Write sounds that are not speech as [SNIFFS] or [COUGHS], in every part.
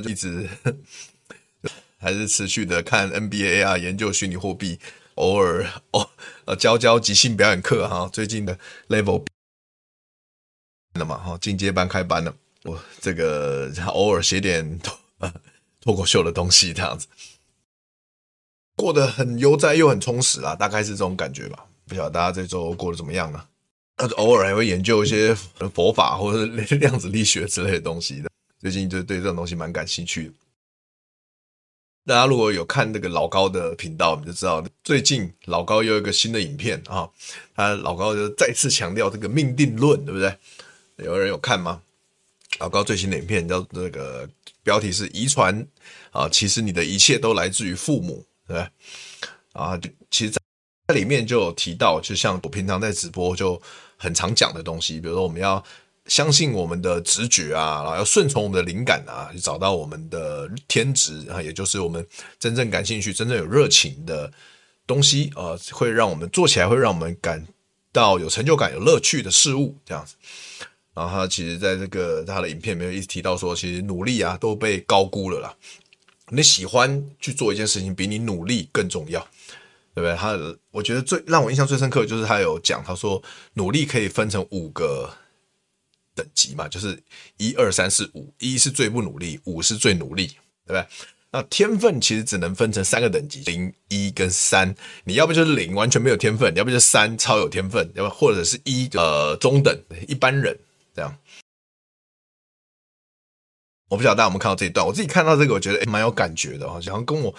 就一直还是持续的看 NBA 啊，研究虚拟货币，偶尔哦呃教教即兴表演课哈。最近的 level 了嘛哈，进阶班开班了。我这个偶尔写点脱脱口秀的东西，这样子过得很悠哉又很充实啊，大概是这种感觉吧。不晓得大家这周过得怎么样呢？偶尔还会研究一些佛法或者是 [LAUGHS] 量子力学之类的东西的。最近就对这种东西蛮感兴趣的。大家如果有看那个老高的频道，你就知道最近老高又有一个新的影片啊。他老高就再次强调这个命定论，对不对？有人有看吗？老高最新的影片叫那个标题是“遗传啊”，其实你的一切都来自于父母，对不对？啊，其实在里面就有提到，就像我平常在直播就很常讲的东西，比如说我们要。相信我们的直觉啊，然后要顺从我们的灵感啊，去找到我们的天职啊，也就是我们真正感兴趣、真正有热情的东西啊，会让我们做起来会让我们感到有成就感、有乐趣的事物这样子。然后他其实在这个他的影片里面一直提到说，其实努力啊都被高估了啦。你喜欢去做一件事情，比你努力更重要，对不对？他我觉得最让我印象最深刻就是他有讲，他说努力可以分成五个。等级嘛，就是一二三四五，一是最不努力，五是最努力，对不对？那天分其实只能分成三个等级，零、一跟三。你要不就是零，完全没有天分；要不就是三，超有天分；要不或者是一，呃，中等一般人这样。我不晓得大家有没有看到这一段，我自己看到这个，我觉得诶蛮有感觉的，好像跟我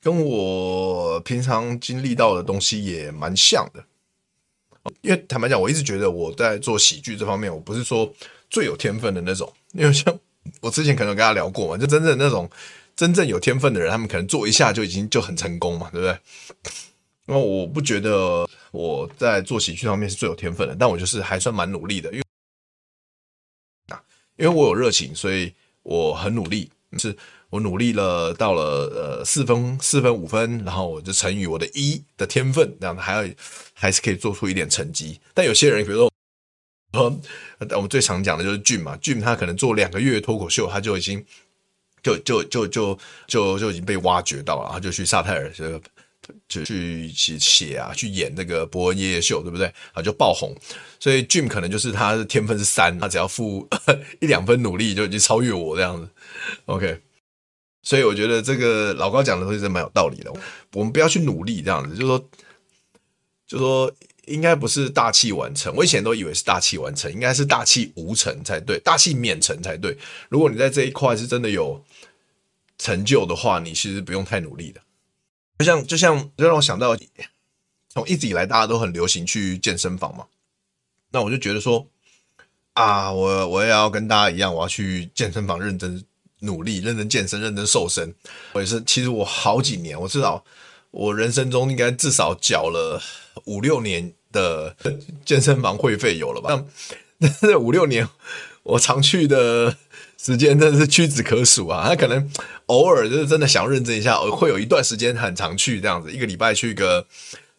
跟我平常经历到的东西也蛮像的。因为坦白讲，我一直觉得我在做喜剧这方面，我不是说最有天分的那种。因为像我之前可能跟他聊过嘛，就真正那种真正有天分的人，他们可能做一下就已经就很成功嘛，对不对？那我不觉得我在做喜剧方面是最有天分的，但我就是还算蛮努力的，因为啊，因为我有热情，所以我很努力，是。我努力了，到了呃四分四分五分，然后我就乘以我的一的天分，这样还要还是可以做出一点成绩。但有些人，比如说，我们最常讲的就是 Jim 嘛，Jim 他可能做两个月脱口秀，他就已经就就就就就就已经被挖掘到了，然后就去萨泰尔就就去写写啊，去演那个伯恩夜夜秀，对不对？啊，就爆红。所以 Jim 可能就是他的天分是三，他只要付 [LAUGHS] 一两分努力就已经超越我这样子。OK。所以我觉得这个老高讲的东西是蛮有道理的。我们不要去努力这样子，就是说，就说，应该不是大器晚成。我以前都以为是大器晚成，应该是大器无成才对，大器免成才对。如果你在这一块是真的有成就的话，你其实不用太努力的。就像就像就让我想到，从一直以来大家都很流行去健身房嘛，那我就觉得说啊，我我也要跟大家一样，我要去健身房认真。努力认真健身，认真瘦身。我也是，其实我好几年，我至少我人生中应该至少缴了五六年的健身房会费有了吧？但这 [LAUGHS] 五六年我常去的时间真的是屈指可数啊。他可能偶尔就是真的想认真一下，会有一段时间很常去这样子，一个礼拜去个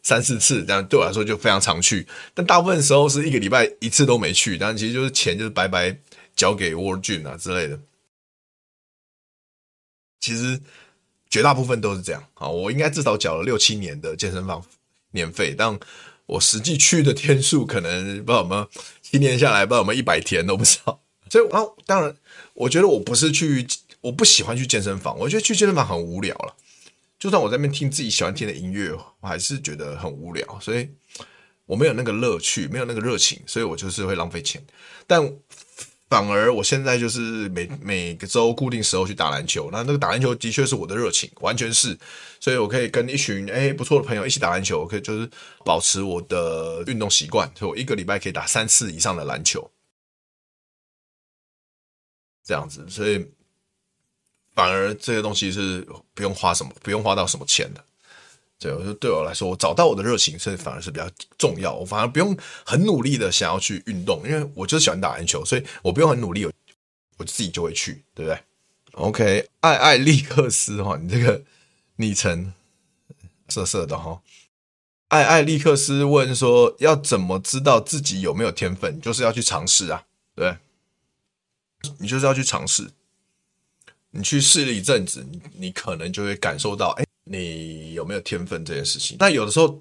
三四次，这样对我来说就非常常去。但大部分时候是一个礼拜一次都没去，但其实就是钱就是白白交给 World Gym 啊之类的。其实绝大部分都是这样啊，我应该至少缴了六七年的健身房年费，但我实际去的天数可能不知道有没有，七年下来不知道有没有一百天都不知道。[LAUGHS] 所以啊，当然，我觉得我不是去我不喜欢去健身房，我觉得去健身房很无聊了。就算我在那边听自己喜欢听的音乐，我还是觉得很无聊，所以我没有那个乐趣，没有那个热情，所以我就是会浪费钱。但反而我现在就是每每个周固定时候去打篮球，那那个打篮球的确是我的热情，完全是，所以我可以跟一群诶不错的朋友一起打篮球，我可以就是保持我的运动习惯，所以我一个礼拜可以打三次以上的篮球，这样子，所以。反而这个东西是不用花什么，不用花到什么钱的。对，我说对我来说，我找到我的热情，这反而是比较重要。我反而不用很努力的想要去运动，因为我就是喜欢打篮球，所以我不用很努力，我我自己就会去，对不对？OK，爱爱利克斯哈，你这个昵称色色的哈。爱爱利克斯问说，要怎么知道自己有没有天分？就是要去尝试啊，对，你就是要去尝试。你去试了一阵子，你你可能就会感受到，哎，你有没有天分这件事情。但有的时候，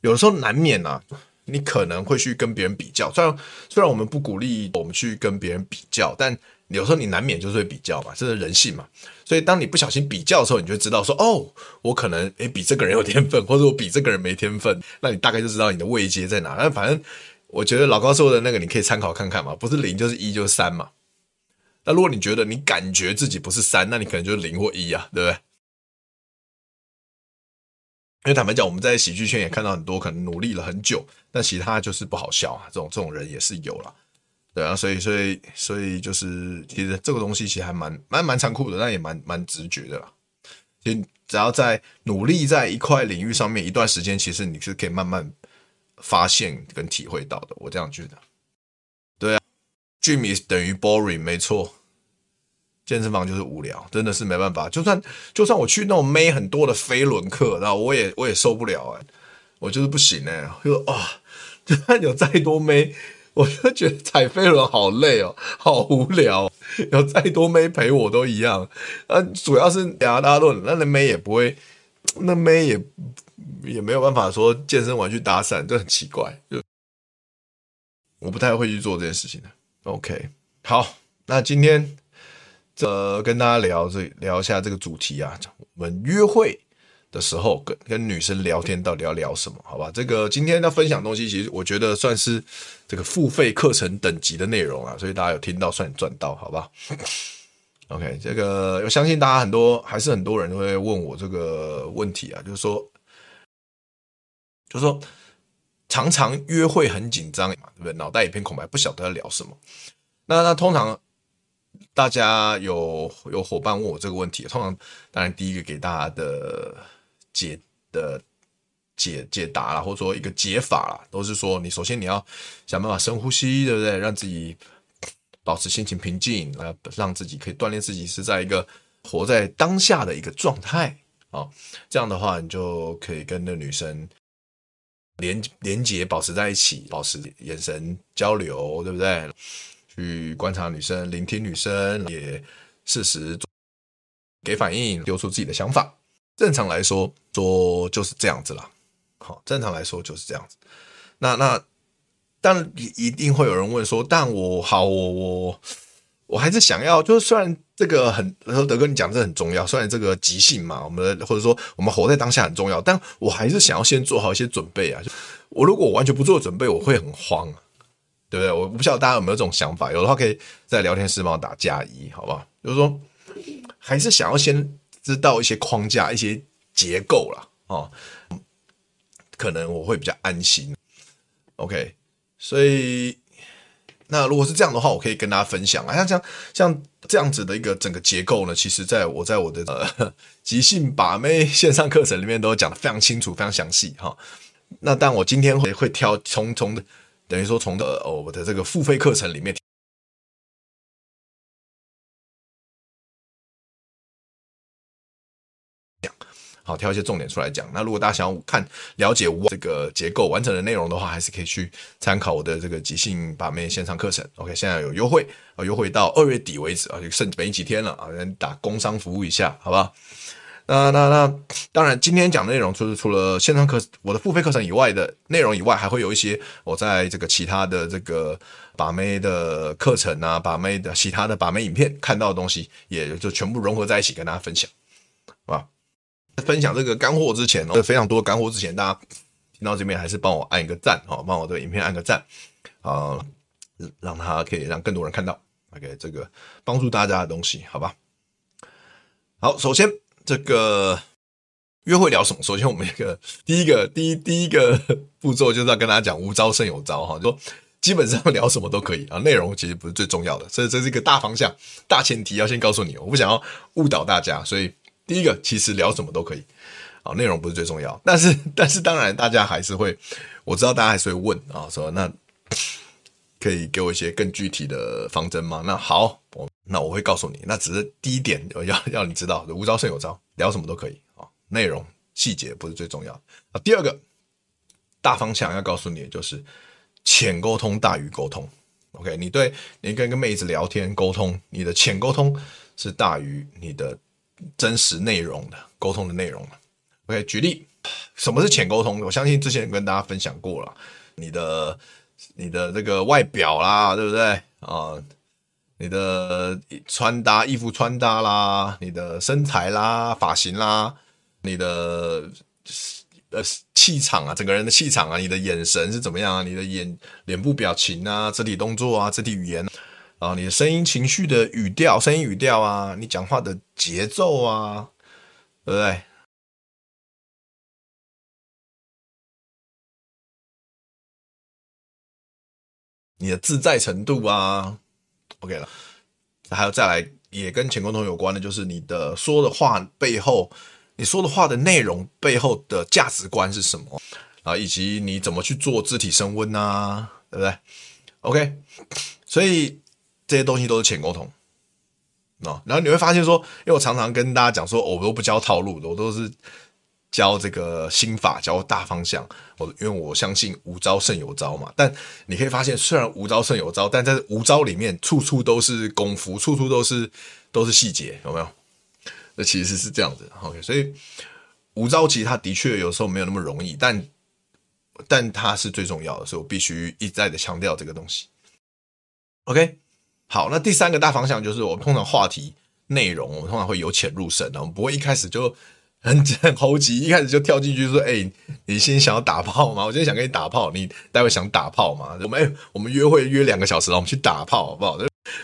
有的时候难免啊，你可能会去跟别人比较。虽然虽然我们不鼓励我们去跟别人比较，但有时候你难免就是会比较嘛，这是人性嘛。所以当你不小心比较的时候，你就知道说，哦，我可能诶比这个人有天分，或者我比这个人没天分。那你大概就知道你的位阶在哪。但反正我觉得老高说的那个，你可以参考看看嘛，不是零就是一就是三嘛。那如果你觉得你感觉自己不是三，那你可能就是零或一啊，对不对？因为坦白讲，我们在喜剧圈也看到很多可能努力了很久，但其他就是不好笑啊，这种这种人也是有了，对啊，所以所以所以就是其实这个东西其实还蛮蛮蛮残酷的，但也蛮蛮直觉的啦。其实只要在努力在一块领域上面一段时间，其实你是可以慢慢发现跟体会到的。我这样觉得，对啊。Gym is 等于 boring，没错，健身房就是无聊，真的是没办法。就算就算我去那种妹很多的飞轮课，然后我也我也受不了哎、我就是不行哎、欸，就啊、[LAUGHS] 就算有再多妹，我就觉得踩飞轮好累哦，好无聊。有再多妹陪我都一样。啊，主要是亚大论，那那妹也不会，那妹也也没有办法说健身完去搭讪，这很奇怪。就我不太会去做这件事情的。OK，好，那今天这跟大家聊这聊一下这个主题啊，我们约会的时候跟跟女生聊天到底要聊什么？好吧，这个今天要分享东西，其实我觉得算是这个付费课程等级的内容啊，所以大家有听到算你赚到，好吧？[LAUGHS] OK，这个我相信大家很多还是很多人会问我这个问题啊，就是说，就是说。常常约会很紧张嘛，对不对？脑袋一片空白，不晓得要聊什么。那那通常大家有有伙伴问我这个问题，通常当然第一个给大家的解的解解答啦，或者说一个解法啦，都是说你首先你要想办法深呼吸，对不对？让自己保持心情平静，呃，让自己可以锻炼自己是在一个活在当下的一个状态啊。这样的话，你就可以跟那女生。连连接保持在一起，保持眼神交流，对不对？去观察女生，聆听女生，也适时给反应，丢出自己的想法。正常来说，说就是这样子啦。好，正常来说就是这样子。那那，但一定会有人问说，但我好，我我。我还是想要，就是虽然这个很，德哥你讲这很重要，虽然这个即兴嘛，我们或者说我们活在当下很重要，但我还是想要先做好一些准备啊。我如果我完全不做准备，我会很慌啊，对不对？我不晓得大家有没有这种想法，有的话可以在聊天室帮我打加一，好不好？就是说，还是想要先知道一些框架、一些结构啦。哦，可能我会比较安心。OK，所以。那如果是这样的话，我可以跟大家分享啊，像像像这样子的一个整个结构呢，其实在我在我的呃即兴把妹线上课程里面都讲的非常清楚、非常详细哈。那但我今天会会挑从从等于说从的哦我的这个付费课程里面。好，挑一些重点出来讲。那如果大家想要看了解我这个结构完整的内容的话，还是可以去参考我的这个即兴把妹线上课程。OK，现在有优惠啊，优惠到二月底为止啊，就剩没几天了啊，先打工商服务一下，好不好？那那那当然，今天讲的内容就是除了线上课我的付费课程以外的内容以外，还会有一些我在这个其他的这个把妹的课程啊，把妹的其他的把妹影片看到的东西，也就全部融合在一起跟大家分享，好吧？分享这个干货之前哦，非常多干货之前，大家听到这边还是帮我按一个赞哦，帮我的影片按个赞啊，让他可以让更多人看到，OK，这个帮助大家的东西，好吧？好，首先。这个约会聊什么？首先，我们一个第一个第一第一个步骤就是要跟大家讲无招胜有招哈，就说基本上聊什么都可以啊，内容其实不是最重要的，所以这是一个大方向、大前提，要先告诉你，我不想要误导大家，所以第一个其实聊什么都可以啊，内容不是最重要，但是 [LAUGHS] 但是当然大家还是会，我知道大家还是会问啊，说那 [SNIFFS] 可以给我一些更具体的方针吗？那好，我。那我会告诉你，那只是第一点，要要你知道，无招胜有招，聊什么都可以啊。内容细节不是最重要啊。第二个大方向要告诉你的，就是浅沟通大于沟通。OK，你对你跟一个妹子聊天沟通，你的浅沟通是大于你的真实内容的沟通的内容。OK，举例，什么是浅沟通？我相信之前跟大家分享过了，你的你的这个外表啦，对不对啊？你的穿搭、衣服穿搭啦，你的身材啦、发型啦，你的呃气场啊，整个人的气场啊，你的眼神是怎么样啊？你的眼脸部表情啊，肢体动作啊，肢体语言啊，你的声音、情绪的语调、声音语调啊，你讲话的节奏啊，对不对？你的自在程度啊。OK 了，还有再来也跟浅沟通有关的，就是你的说的话背后，你说的话的内容背后的价值观是什么啊？以及你怎么去做肢体升温啊，对不对？OK，所以这些东西都是浅沟通啊。然后你会发现说，因为我常常跟大家讲说，我都不教套路的，我都是。教这个心法，教大方向。我因为我相信无招胜有招嘛。但你可以发现，虽然无招胜有招，但在无招里面，处处都是功夫，处处都是都是细节，有没有？那其实是这样子。OK，所以无招其实它的确有时候没有那么容易，但但它是最重要的，所以我必须一再的强调这个东西。OK，好，那第三个大方向就是我们通常话题内容，我们通常会由浅入深，我们不会一开始就。很很猴急，一开始就跳进去说：“哎、你先想要打炮吗？我今天想跟你打炮，你待会想打炮吗？我们、欸、我们约会约两个小时，然后我们去打炮，好不好？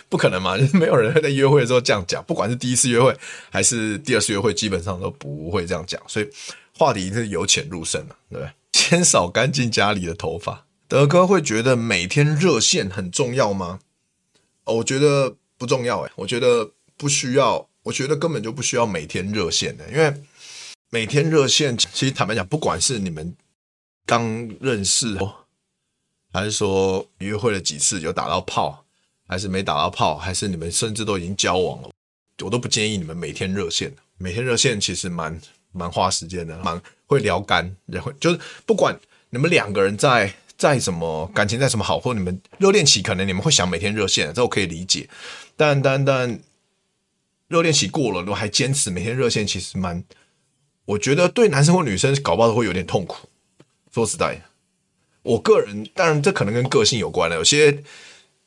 不可能嘛，就 [LAUGHS] 是没有人会在约会的时候这样讲。不管是第一次约会还是第二次约会，基本上都不会这样讲。所以话题是由浅入深的，对不对？先扫干净家里的头发。德哥会觉得每天热线很重要吗？哦，我觉得不重要。哎，我觉得不需要，我觉得根本就不需要每天热线的，因为。每天热线，其实坦白讲，不管是你们刚认识，还是说约会了几次有打到炮，还是没打到炮，还是你们甚至都已经交往了，我都不建议你们每天热线。每天热线其实蛮蛮花时间的，蛮会聊干，也会就是不管你们两个人在在什么感情再什么好，或你们热恋期可能你们会想每天热线，这我可以理解。但但但热恋期过了，如果还坚持每天热线，其实蛮。我觉得对男生或女生搞不好都会有点痛苦。说实在，我个人当然这可能跟个性有关了。有些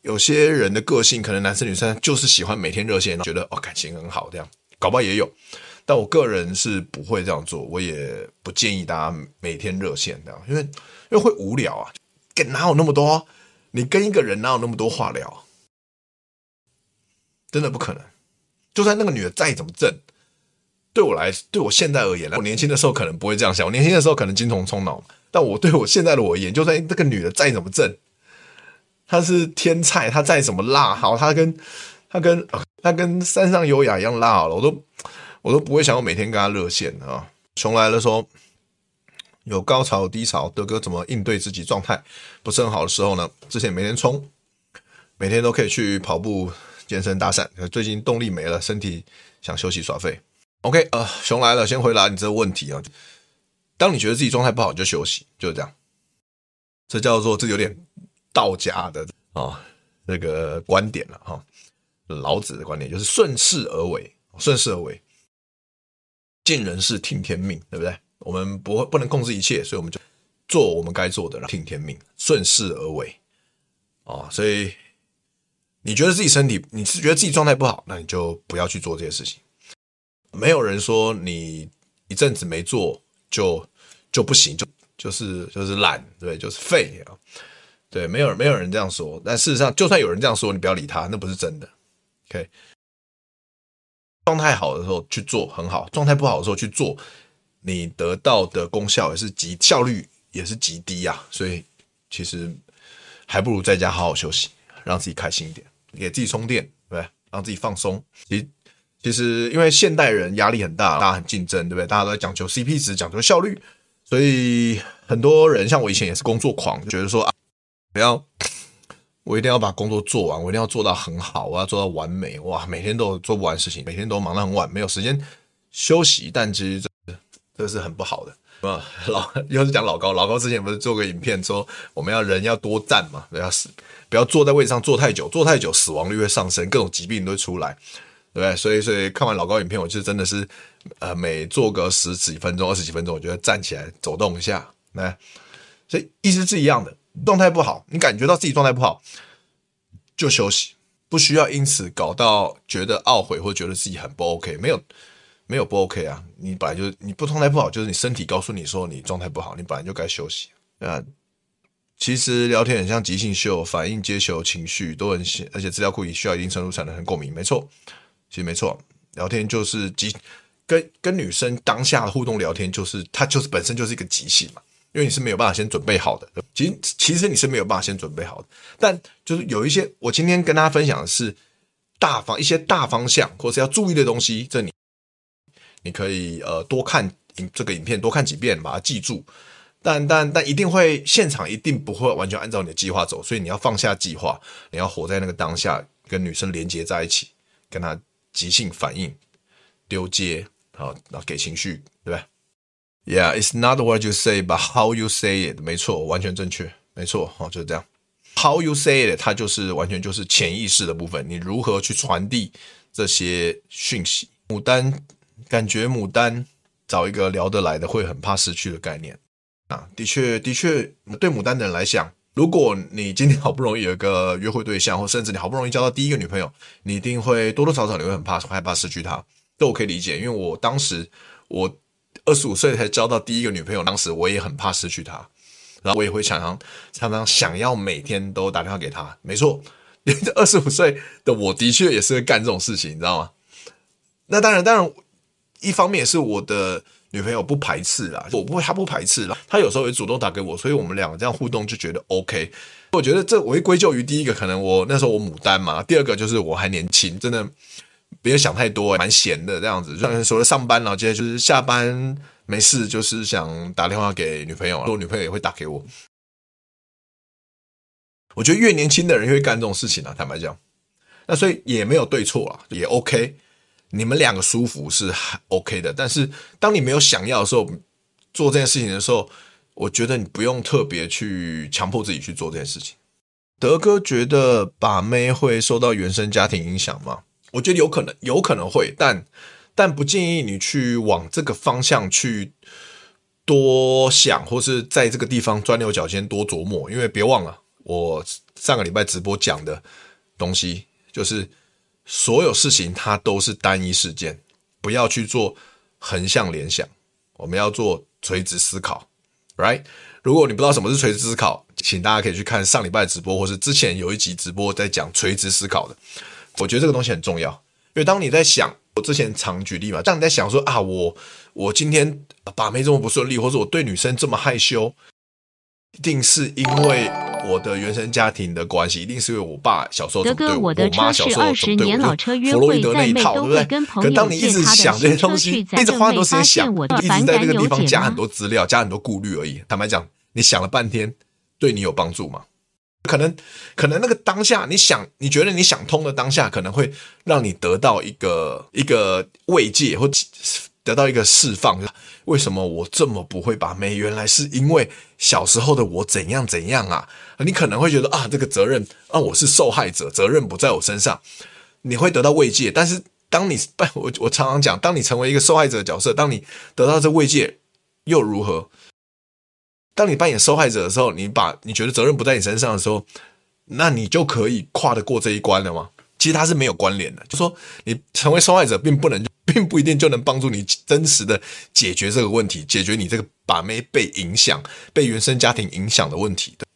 有些人的个性，可能男生女生就是喜欢每天热线，觉得哦感情很好这样，搞不好也有。但我个人是不会这样做，我也不建议大家每天热线这样，因为因为会无聊啊。跟哪有那么多？你跟一个人哪有那么多话聊？真的不可能。就算那个女的再怎么正。对我来，对我现在而言，我年轻的时候可能不会这样想。我年轻的时候可能精虫冲脑，但我对我现在的我而言，就算这个女的再怎么正，她是天菜，她再怎么辣，好，她跟她跟她跟山上优雅一样辣好了，我都我都不会想要每天跟她热线啊。熊来了说，有高潮低潮，德哥怎么应对自己状态不是很好的时候呢？之前每天冲，每天都可以去跑步、健身、搭讪，最近动力没了，身体想休息耍废。OK，呃，熊来了，先回答你这个问题啊。当你觉得自己状态不好，就休息，就是这样。这叫做这有点道家的啊、哦、那个观点了哈、老子的观点就是顺势而为，顺势而为。尽人事听天命，对不对？我们不会不能控制一切，所以我们就做我们该做的，听天命，顺势而为。哦，所以你觉得自己身体，你是觉得自己状态不好，那你就不要去做这些事情。没有人说你一阵子没做就就不行，就就是就是懒，对，就是废啊。对，没有没有人这样说。但事实上，就算有人这样说，你不要理他，那不是真的。OK，状态好的时候去做很好，状态不好的时候去做，你得到的功效也是极效率也是极低啊。所以其实。还不如在家好好休息，让自己开心一点，给自己充电，对不对？让自己放松。其实，其实因为现代人压力很大，大家很竞争，对不对？大家都在讲求 CP 值，讲求效率，所以很多人像我以前也是工作狂，就觉得说啊，我要 [COUGHS] 我一定要把工作做完，我一定要做到很好，我要做到完美。哇，每天都做不完事情，每天都忙得很晚，没有时间休息。但其实这这是很不好的。[LAUGHS] 啊，老又是讲老高，老高之前不是做个影片说我们要人要多站嘛，不要死，不要坐在位置上坐太久，坐太久死亡率会上升，各种疾病都会出来，对不对？所以，所以看完老高影片，我就真的是呃，每做个十几分钟、二十几分钟，我觉得站起来走动一下，来，所以意思是一样的，状态不好，你感觉到自己状态不好，就休息，不需要因此搞到觉得懊悔或觉得自己很不 OK，没有。没有不 OK 啊，你本来就是你不状态不好，就是你身体告诉你说你状态不好，你本来就该休息啊。其实聊天很像即兴秀，反应接球情绪都很，而且资料库也需要一定程度才能很共鸣。没错，其实没错，聊天就是即跟跟女生当下的互动聊天，就是它就是本身就是一个即兴嘛，因为你是没有办法先准备好的。其实其实你是没有办法先准备好的，但就是有一些我今天跟大家分享的是大方一些大方向，或是要注意的东西，这里。你可以呃多看影这个影片，多看几遍，把它记住。但但但一定会现场一定不会完全按照你的计划走，所以你要放下计划，你要活在那个当下，跟女生连接在一起，跟她急性反应，丢接，好，然后给情绪，对吧？Yeah, it's not what you say, but how you say it。没错，完全正确，没错，好，就是这样。How you say it，它就是完全就是潜意识的部分，你如何去传递这些讯息？牡丹。感觉牡丹找一个聊得来的会很怕失去的概念啊，的确的确，对牡丹的人来讲，如果你今天好不容易有一个约会对象，[LAUGHS] 或甚至你好不容易交到第一个女朋友，你一定会多多少少你会很怕害怕失去她，这我可以理解，因为我当时我二十五岁才交到第一个女朋友，当时我也很怕失去她，然后我也会常常常常想要每天都打电话给她，没错，[LAUGHS] 二十五岁的我的确也是会干这种事情，你知道吗？那当然，当然。一方面也是我的女朋友不排斥啦，我不会，她不排斥啦。她有时候也主动打给我，所以我们两个这样互动就觉得 OK。我觉得这我会归咎于第一个，可能我那时候我牡丹嘛；第二个就是我还年轻，真的不要想太多，蛮闲的这样子。像除了上班，然后接着就是下班没事，就是想打电话给女朋友，我女朋友也会打给我。我觉得越年轻的人越会干这种事情啊，坦白讲。那所以也没有对错啊，也 OK。你们两个舒服是 OK 的，但是当你没有想要的时候，做这件事情的时候，我觉得你不用特别去强迫自己去做这件事情。德哥觉得把妹会受到原生家庭影响吗？我觉得有可能，有可能会，但但不建议你去往这个方向去多想，或是在这个地方钻牛角尖多琢磨，因为别忘了我上个礼拜直播讲的东西就是。所有事情它都是单一事件，不要去做横向联想，我们要做垂直思考，right？如果你不知道什么是垂直思考，请大家可以去看上礼拜直播，或是之前有一集直播在讲垂直思考的。我觉得这个东西很重要，因为当你在想，我之前常举例嘛，当你在想说啊，我我今天把妹这么不顺利，或者我对女生这么害羞，一定是因为。我的原生家庭的关系，一定是因为我爸小时候怎么对我，我妈小时候怎么对我，弗洛伊德那一套，对不对？可当你一直想这些东西，一直花很多时间想，一直在这个地方加很多资料，加很多顾虑而已。坦白讲，你想了半天，对你有帮助吗？可能，可能那个当下，你想，你觉得你想通的当下，可能会让你得到一个一个慰藉，或得到一个释放。为什么我这么不会把妹？原来是因为小时候的我怎样怎样啊！你可能会觉得啊，这个责任啊，我是受害者，责任不在我身上，你会得到慰藉。但是当你我我常常讲，当你成为一个受害者的角色，当你得到这慰藉又如何？当你扮演受害者的时候，你把你觉得责任不在你身上的时候，那你就可以跨得过这一关了吗？其实它是没有关联的，就说你成为受害者，并不能，并不一定就能帮助你真实的解决这个问题，解决你这个把妹被影响、被原生家庭影响的问题的。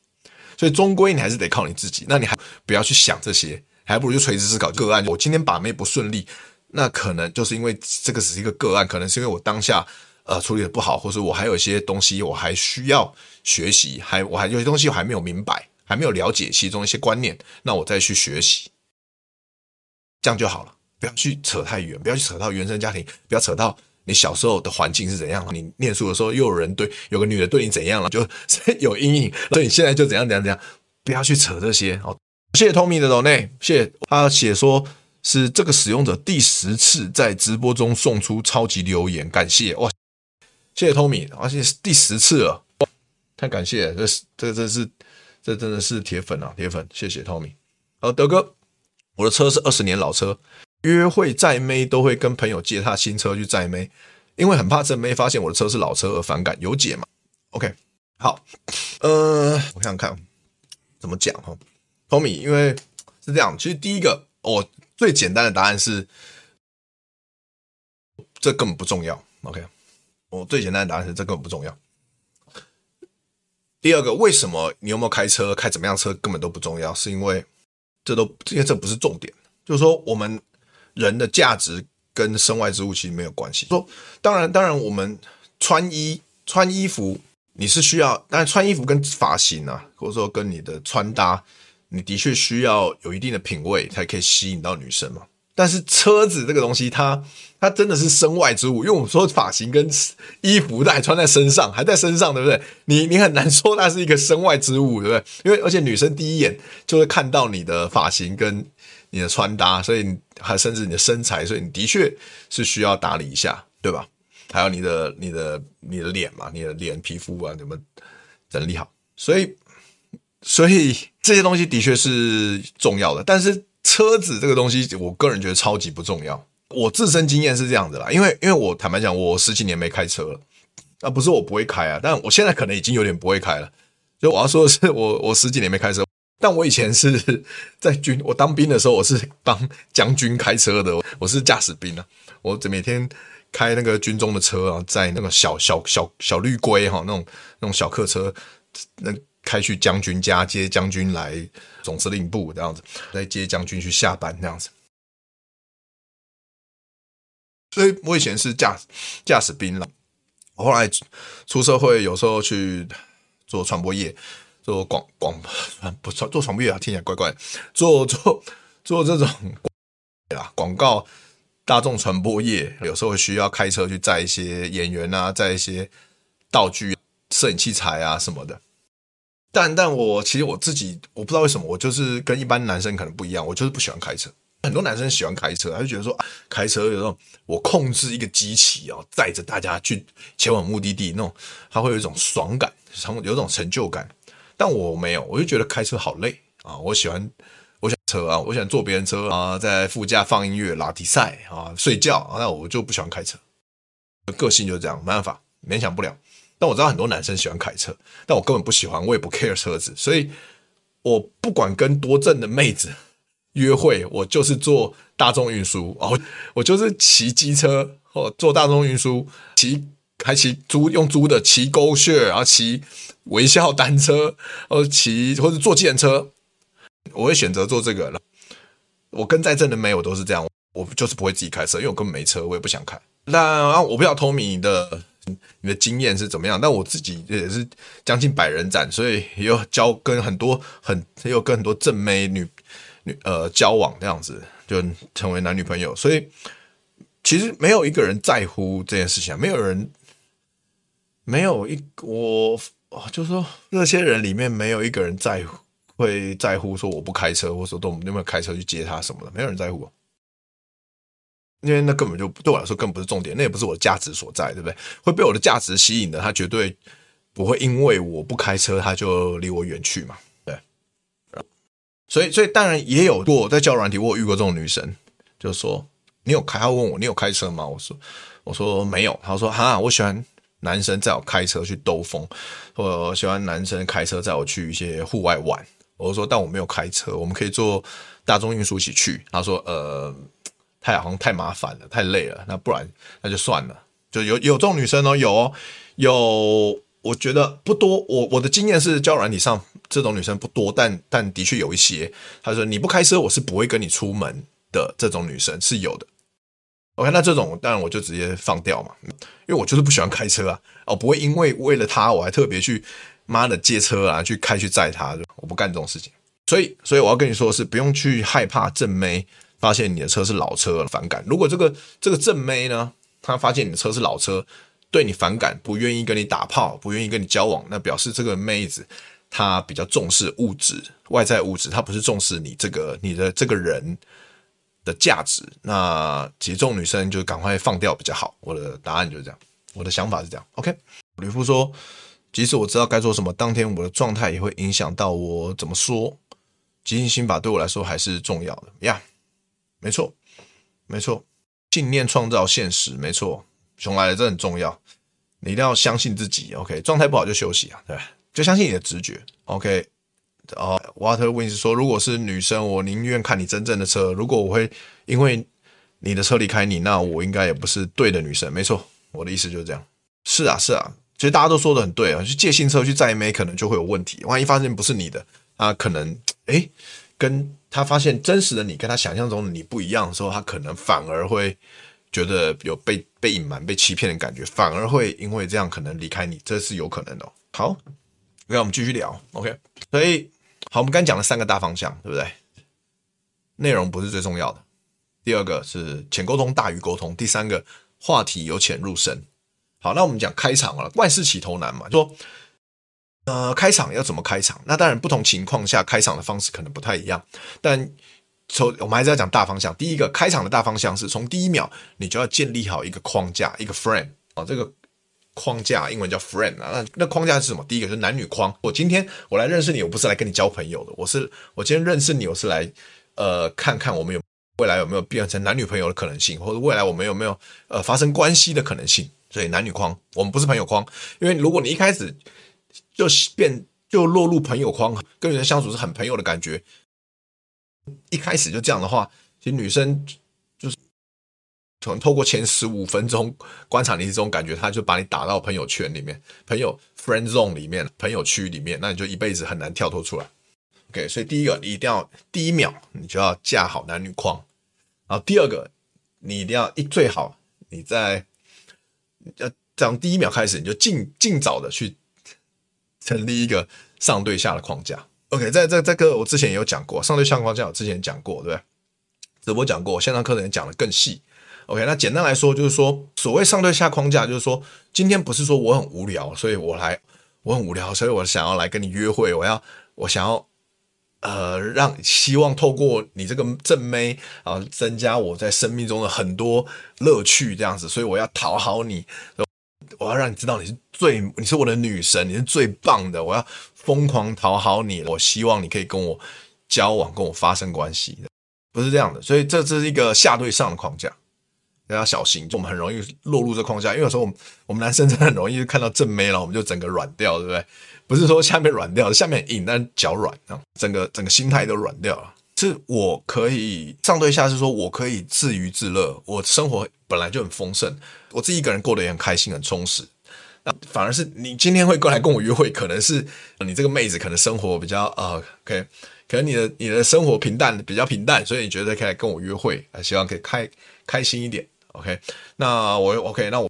所以终归你还是得靠你自己。那你还不要去想这些，还不如就垂直思考个案。我今天把妹不顺利，那可能就是因为这个只是一个个案，可能是因为我当下。呃，处理的不好，或者我还有一些东西我还需要学习，还我还有些东西我还没有明白，还没有了解其中一些观念，那我再去学习，这样就好了。不要去扯太远，不要去扯到原生家庭，不要扯到你小时候的环境是怎样，你念书的时候又有人对有个女的对你怎样了，就有阴影，所以你现在就怎样怎样怎样，不要去扯这些。哦，谢谢 Tommy 的抖内，谢谢他写说是这个使用者第十次在直播中送出超级留言，感谢哇。谢谢 Tommy，而且是第十次了，太感谢了，这是这这是这真的是铁粉啊，铁粉，谢谢 Tommy。好，德哥，我的车是二十年老车，约会载妹都会跟朋友借他新车去载妹，因为很怕正妹发现我的车是老车而反感，有解吗？OK，好，呃，我想想看怎么讲哈，Tommy，因为是这样，其实第一个，我、最简单的答案是，这根本不重要，OK。我最简单的答案是，这根本不重要。第二个，为什么你有没有开车，开怎么样车根本都不重要，是因为这都因为这不是重点。就是说，我们人的价值跟身外之物其实没有关系。说，当然，当然，我们穿衣穿衣服，你是需要，但是穿衣服跟发型啊，或者说跟你的穿搭，你的确需要有一定的品味，才可以吸引到女生嘛。但是车子这个东西，它它真的是身外之物，因为我们说发型跟衣服都还穿在身上，还在身上，对不对？你你很难说它是一个身外之物，对不对？因为而且女生第一眼就会看到你的发型跟你的穿搭，所以还甚至你的身材，所以你的确是需要打理一下，对吧？还有你的你的你的脸嘛，你的脸皮肤啊，怎么整理好？所以所以这些东西的确是重要的，但是。车子这个东西，我个人觉得超级不重要。我自身经验是这样子啦，因为因为我坦白讲，我十几年没开车了，啊，不是我不会开啊，但我现在可能已经有点不会开了。就我要说的是，我我十几年没开车，但我以前是 [LAUGHS] 在军，我当兵的时候，我是帮将军开车的，我是驾驶兵啊，我每天开那个军中的车啊，在那个小小小小绿龟哈，那种那种小客车，那。开去将军家接将军来总司令部这样子，来接将军去下班这样子。所以我以前是驾驾驶兵了，我后来出社会，有时候去做传播业，做广广不做做传播业啊，听起来怪怪。做做做这种啊广告大众传播业，有时候需要开车去载一些演员啊，载一些道具、摄影器材啊什么的。但但我其实我自己我不知道为什么，我就是跟一般男生可能不一样，我就是不喜欢开车。很多男生喜欢开车，他就觉得说，开车有时候我控制一个机器哦，载着大家去前往目的地那种，他会有一种爽感，成有一种成就感。但我没有，我就觉得开车好累啊！我喜欢我喜欢车啊，我喜欢坐别人车啊，在副驾放音乐、拉迪赛啊、睡觉啊，那我就不喜欢开车。个性就是这样，没办法，勉强不了。但我知道很多男生喜欢开车，但我根本不喜欢，我也不 care 车子，所以我不管跟多正的妹子约会，我就是坐大众运输哦，我就是骑机车或坐大众运输，骑还骑租用租的骑 GoShare，然后骑微笑单车，[LAUGHS] 或骑或者坐计程车，我会选择做这个了。我跟在正的妹，我都是这样，我就是不会自己开车，因为我根本没车，我也不想开。那我不知道 Tommy 的。你的经验是怎么样？但我自己也是将近百人斩，所以也有交跟很多很也有跟很多正妹女女呃交往这样子，就成为男女朋友。所以其实没有一个人在乎这件事情，没有人没有一我就是说那些人里面没有一个人在乎会在乎说我不开车，或者说都有没有开车去接他什么的，没有人在乎。因为那根本就对我来说更不是重点，那也不是我的价值所在，对不对？会被我的价值吸引的，他绝对不会因为我不开车，他就离我远去嘛。对，所以所以当然也有过在教软体，我遇过这种女生，就说你有开？他问我你有开车吗？我说我说没有。她说哈，我喜欢男生载我开车去兜风，我喜欢男生开车载我去一些户外玩。我说但我没有开车，我们可以坐大众运输一起去。他说呃，太好像太麻烦了，太累了，那不然那就算了。就有有这种女生哦，有哦有。我觉得不多，我我的经验是交友软体上这种女生不多，但但的确有一些。他说你不开车，我是不会跟你出门的。这种女生是有的。OK，那这种当然我就直接放掉嘛，因为我就是不喜欢开车啊，我不会因为为了他我还特别去妈的借车啊，去开去载他，我不干这种事情。所以，所以我要跟你说的是，不用去害怕正妹发现你的车是老车反感。如果这个这个正妹呢，她发现你的车是老车。对你反感，不愿意跟你打炮，不愿意跟你交往，那表示这个妹子她比较重视物质、外在物质，她不是重视你这个你的这个人的价值。那其实这种女生就赶快放掉比较好。我的答案就是这样，我的想法是这样。OK，吕布说，即使我知道该做什么，当天我的状态也会影响到我怎么说。即兴心法对我来说还是重要的呀，没错，没错，信念创造现实，没错。熊来了，这很重要，你一定要相信自己。OK，状态不好就休息啊，对，就相信你的直觉。OK，哦，Water Wins 说，如果是女生，我宁愿看你真正的车。如果我会因为你的车离开你，那我应该也不是对的女生。没错，我的意思就是这样。是啊，是啊，其实大家都说的很对啊，去借新车去载妹，可能就会有问题。万一发现不是你的，那，可能诶，跟他发现真实的你跟他想象中的你不一样的时候，他可能反而会。觉得有被被隐瞒、被欺骗的感觉，反而会因为这样可能离开你，这是有可能的。好，那我们继续聊。OK，所以好，我们刚讲了三个大方向，对不对？内容不是最重要的。第二个是浅沟通大于沟通，第三个话题由浅入深。好，那我们讲开场了，万事起头难嘛，说呃，开场要怎么开场？那当然不同情况下开场的方式可能不太一样，但。从我们还是要讲大方向。第一个开场的大方向是从第一秒你就要建立好一个框架，一个 frame 啊，这个框架英文叫 friend 啊。那那框架是什么？第一个是男女框。我今天我来认识你，我不是来跟你交朋友的，我是我今天认识你，我是来呃看看我们有未来有没有变成男女朋友的可能性，或者未来我们有没有呃发生关系的可能性。所以男女框，我们不是朋友框，因为如果你一开始就变就落入朋友框，跟人相处是很朋友的感觉。一开始就这样的话，其实女生可能透过前十五分钟观察你这种感觉，他就把你打到朋友圈里面、朋友 friend zone 里面、朋友区里面，那你就一辈子很难跳脱出来。OK，所以第一个你一定要第一秒你就要架好男女框，然后第二个你一定要一最好你在要从第一秒开始你就尽尽早的去成立一个上对下的框架。OK，在这这个我之前也有讲过，上对下框架我之前讲过，对不对？直播讲过，线上课程也讲的更细。OK，那简单来说就是说，所谓上对下框架，就是说，今天不是说我很无聊，所以我来，我很无聊，所以我想要来跟你约会，我要，我想要，呃，让希望透过你这个正妹啊，增加我在生命中的很多乐趣，这样子，所以我要讨好你。我要让你知道你是最，你是我的女神，你是最棒的。我要疯狂讨好你，我希望你可以跟我交往，跟我发生关系的，不是这样的。所以这这是一个下对上的框架，大家小心，就我们很容易落入这框架。因为有时候我们我们男生真的很容易看到正妹了，我们就整个软掉，对不对？不是说下面软掉，下面硬，但脚软啊，整个整个心态都软掉了。是我可以上对下，是说我可以自娱自乐，我生活本来就很丰盛，我自己一个人过得也很开心、很充实。那反而是你今天会过来跟我约会，可能是你这个妹子可能生活比较呃，OK，可能你的你的生活平淡，比较平淡，所以你觉得可以来跟我约会，希望可以开开心一点。OK，那我 OK，那我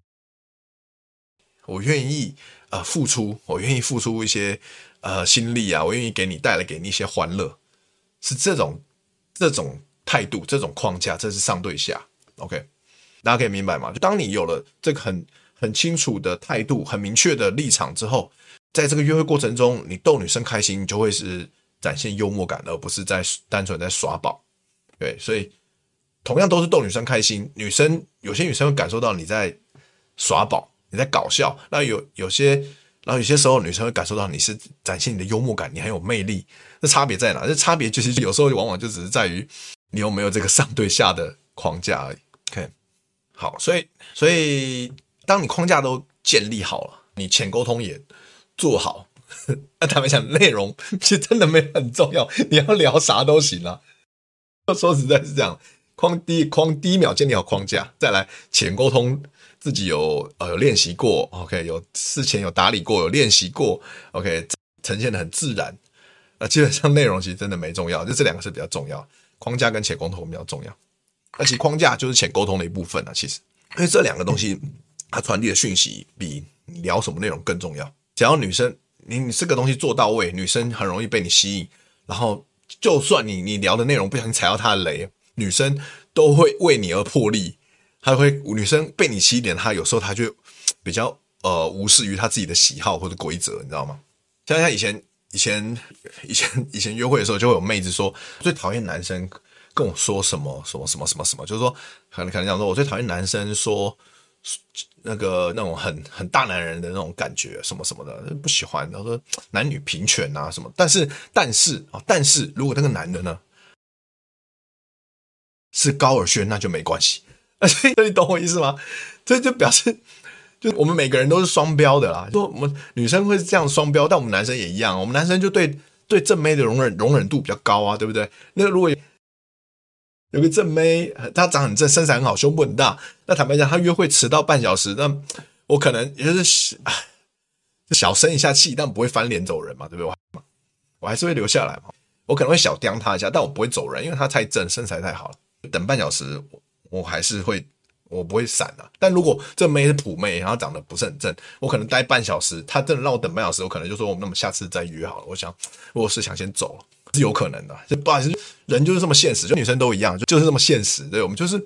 我愿意呃付出，我愿意付出一些呃心力啊，我愿意给你带来给你一些欢乐。是这种这种态度，这种框架，这是上对下，OK，大家可以明白吗？就当你有了这个很很清楚的态度，很明确的立场之后，在这个约会过程中，你逗女生开心，你就会是展现幽默感，而不是在单纯在耍宝。对，所以同样都是逗女生开心，女生有些女生会感受到你在耍宝，你在搞笑，那有有些。然后有些时候女生会感受到你是展现你的幽默感，你很有魅力。那差别在哪？这差别其实有时候往往就只是在于你有没有这个上对下的框架而已。OK，好，所以所以当你框架都建立好了，你浅沟通也做好，[LAUGHS] 那坦白讲，内容其实真的没很重要，你要聊啥都行啊。说实在是这样，框第一框第一秒建立好框架，再来潜沟通，自己有呃有练习过，OK，有事前有打理过，有练习过，OK，呈现的很自然。那基本上内容其实真的没重要，就这两个是比较重要，框架跟潜沟通比较重要。而且框架就是潜沟通的一部分啊，其实，因为这两个东西它传递的讯息比聊什么内容更重要。只要女生你你这个东西做到位，女生很容易被你吸引，然后就算你你聊的内容不小心踩到她的雷，女生都会为你而破例。她会女生被你吸引，她有时候她就比较呃无视于她自己的喜好或者规则，你知道吗？像像以前。以前以前以前约会的时候，就会有妹子说最讨厌男生跟我说什么什么什么什么什么，就是说可能可能讲说我最讨厌男生说那个那种很很大男人的那种感觉什么什么的，不喜欢。他说男女平权啊什么，但是但是啊，但是如果那个男的呢是高尔宣，那就没关系。[LAUGHS] 所以你懂我意思吗？这就表示。就我们每个人都是双标的啦，说我们女生会是这样双标，但我们男生也一样。我们男生就对对正妹的容忍容忍度比较高啊，对不对？那如果有个正妹，她长很正，身材很好，胸部很大，那坦白讲，她约会迟到半小时，那我可能也就是 [SIGHS] 小生一下气，但不会翻脸走人嘛，对不对？我还是会留下来嘛，我可能会小刁她一下，但我不会走人，因为她太正，身材太好了。等半小时，我我还是会。我不会闪的、啊，但如果这妹是普妹，然后长得不是很正，我可能待半小时，她真的让我等半小时，我可能就说我们那么下次再约好了。我想，我是想先走了，是有可能的。就不好意思，人就是这么现实，就女生都一样，就就是这么现实。对，我们就是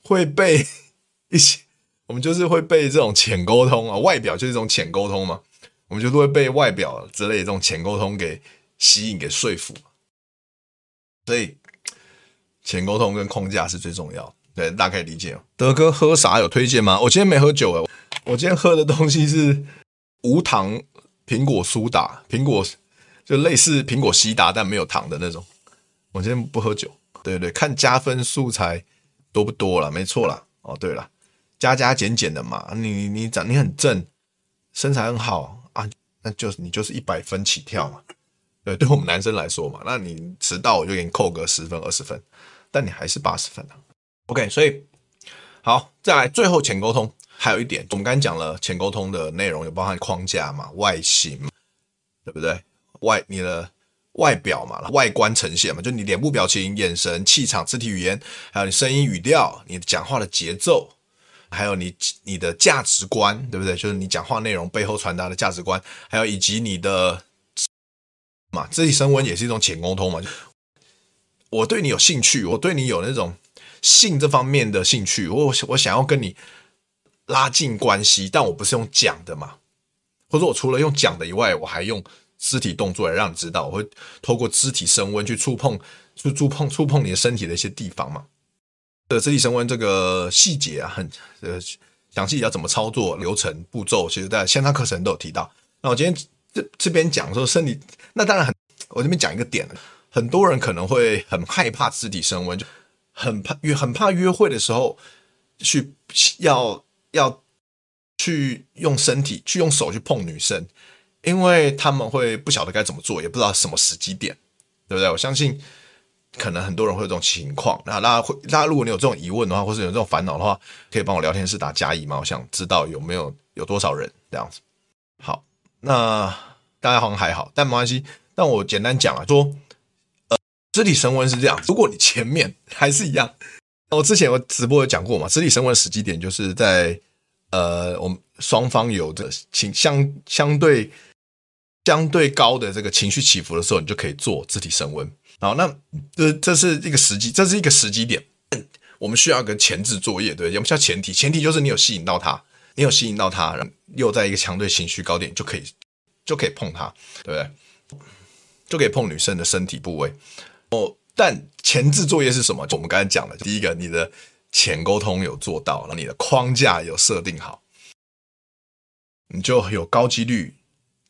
会被 [LAUGHS] 一些，我们就是会被这种浅沟通啊，外表就是这种浅沟通嘛，我们就是会被外表之类的这种浅沟通给吸引、给说服。所以，前沟通跟框架是最重要。对，大概理解。德哥喝啥有推荐吗？我今天没喝酒诶，我今天喝的东西是无糖苹果苏打，苹果就类似苹果西打，但没有糖的那种。我今天不喝酒。对对，看加分素材多不多了，没错啦。哦，对了，加加减减的嘛。你你长你很正，身材很好啊，那就你就是一百分起跳嘛。对，对我们男生来说嘛，那你迟到我就给你扣个十分二十分，但你还是八十分啊。OK，所以好，再来最后潜沟通，还有一点，我们刚才讲了潜沟通的内容有包含框架嘛、外形嘛，对不对？外你的外表嘛，外观呈现嘛，就你脸部表情、眼神、气场、肢体语言，还有你声音语调、你讲话的节奏，还有你你的价值观，对不对？就是你讲话内容背后传达的价值观，还有以及你的 [TSK] 嘛，肢体声温也是一种浅沟通嘛。我对你有兴趣，我对你有那种。性这方面的兴趣，我我想要跟你拉近关系，但我不是用讲的嘛，或者我除了用讲的以外，我还用肢体动作来让你知道，我会透过肢体升温去触碰，去触碰触碰你的身体的一些地方嘛。的肢体升温这个细节啊，很呃详细要怎么操作流程步骤，其实在线上课程都有提到。那我今天这这边讲说身体，那当然很，我这边讲一个点，很多人可能会很害怕肢体升温就。很怕约很怕约会的时候，去要要去用身体去用手去碰女生，因为他们会不晓得该怎么做，也不知道什么时机点，对不对？我相信可能很多人会有这种情况。那大家会，大家如果你有这种疑问的话，或是有这种烦恼的话，可以帮我聊天室打加一嘛？我想知道有没有有多少人这样子。好，那大家好像还好，但没关系。但我简单讲啊，说。肢体升温是这样，如果你前面还是一样，我之前我直播有讲过嘛，肢体升温的时机点就是在呃，我们双方有着情相相对相对高的这个情绪起伏的时候，你就可以做肢体升温。好，那这这是一个时机，这是一个时机点，我们需要一个前置作业，对，我们需要前提，前提就是你有吸引到他，你有吸引到他，然后又在一个相对情绪高点，就可以就可以碰他，对不对？就可以碰女生的身体部位。哦，但前置作业是什么？就我们刚才讲的，第一个，你的前沟通有做到，然后你的框架有设定好，你就有高几率。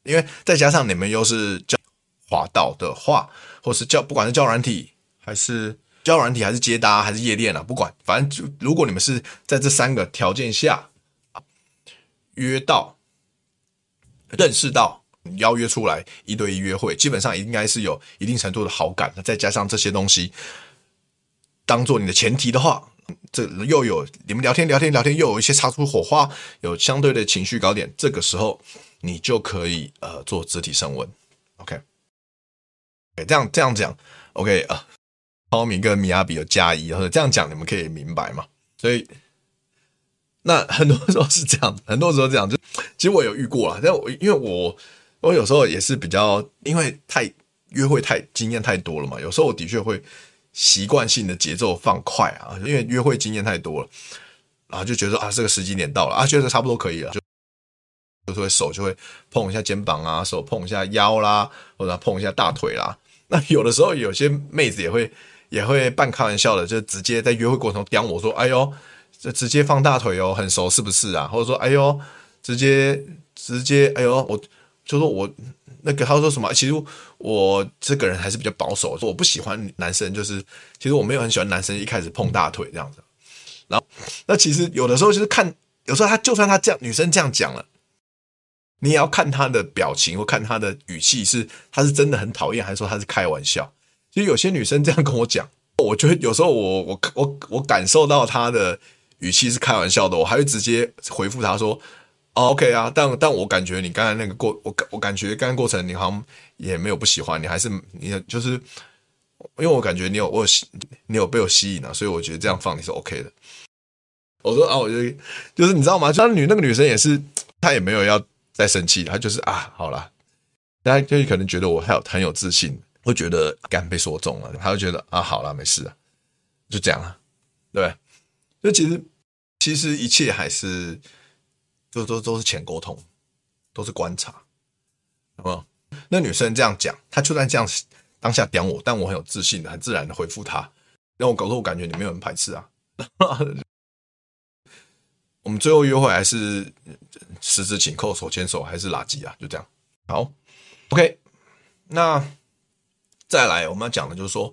因为再加上你们又是教滑道的话，或是叫不管是叫软体还是交友软体还是接搭还是夜店啊，不管，反正就如果你们是在这三个条件下约到、认识到、邀约出来一对一约会，基本上应该是有一定程度的好感，再加上这些东西当做你的前提的话，这又有你们聊天聊天聊天，又有一些擦出火花，有相对的情绪高点，这个时候你就可以呃做肢体升温，OK，这样这样讲，OK 啊。猫咪跟米亚比有加一，或者这样讲，你们可以明白吗？所以，那很多时候是这样，很多时候这样，就其实我有遇过啊。但我因为我我有时候也是比较，因为太约会太经验太多了嘛，有时候我的确会习惯性的节奏放快啊，因为约会经验太多了，然后就觉得啊，这个时机点到了啊，觉得差不多可以了，就就会手就会碰一下肩膀啊，手碰一下腰啦，或者碰一下大腿啦。[LAUGHS] 那有的时候有些妹子也会。也会半开玩笑的，就直接在约会过程中刁我说：“哎呦，这直接放大腿哦，很熟是不是啊？”或者说：“哎呦，直接直接，哎呦，我就说我那个，他说什么？其实我这个人还是比较保守，说我不喜欢男生，就是其实我没有很喜欢男生一开始碰大腿这样子。然后那其实有的时候就是看，有时候他就算他这样，女生这样讲了，你也要看他的表情或看他的语气，是他是真的很讨厌，还是说他是开玩笑？”其实有些女生这样跟我讲，我觉得有时候我我我我感受到她的语气是开玩笑的，我还会直接回复她说、哦、：“OK 啊，但但我感觉你刚才那个过，我感我感觉刚刚过程你好像也没有不喜欢，你还是你就是因为我感觉你有我有吸你有被我吸引啊，所以我觉得这样放你是 OK 的。”我说啊，我就就是你知道吗？就女那个女生也是，她也没有要再生气，她就是啊，好了，大家就可能觉得我还有很有自信。会觉得刚被说中了，她就觉得啊，好了，没事了，就这样了，对，就其实其实一切还是就都都是浅沟通，都是观察，好不好？那女生这样讲，她就算这样当下点我，但我很有自信的、很自然的回复她，让我搞得我感觉你没有人排斥啊。[LAUGHS] 我们最后约会还是十指紧扣、手牵手，还是垃圾啊？就这样，好，OK，那。再来，我们要讲的就是说，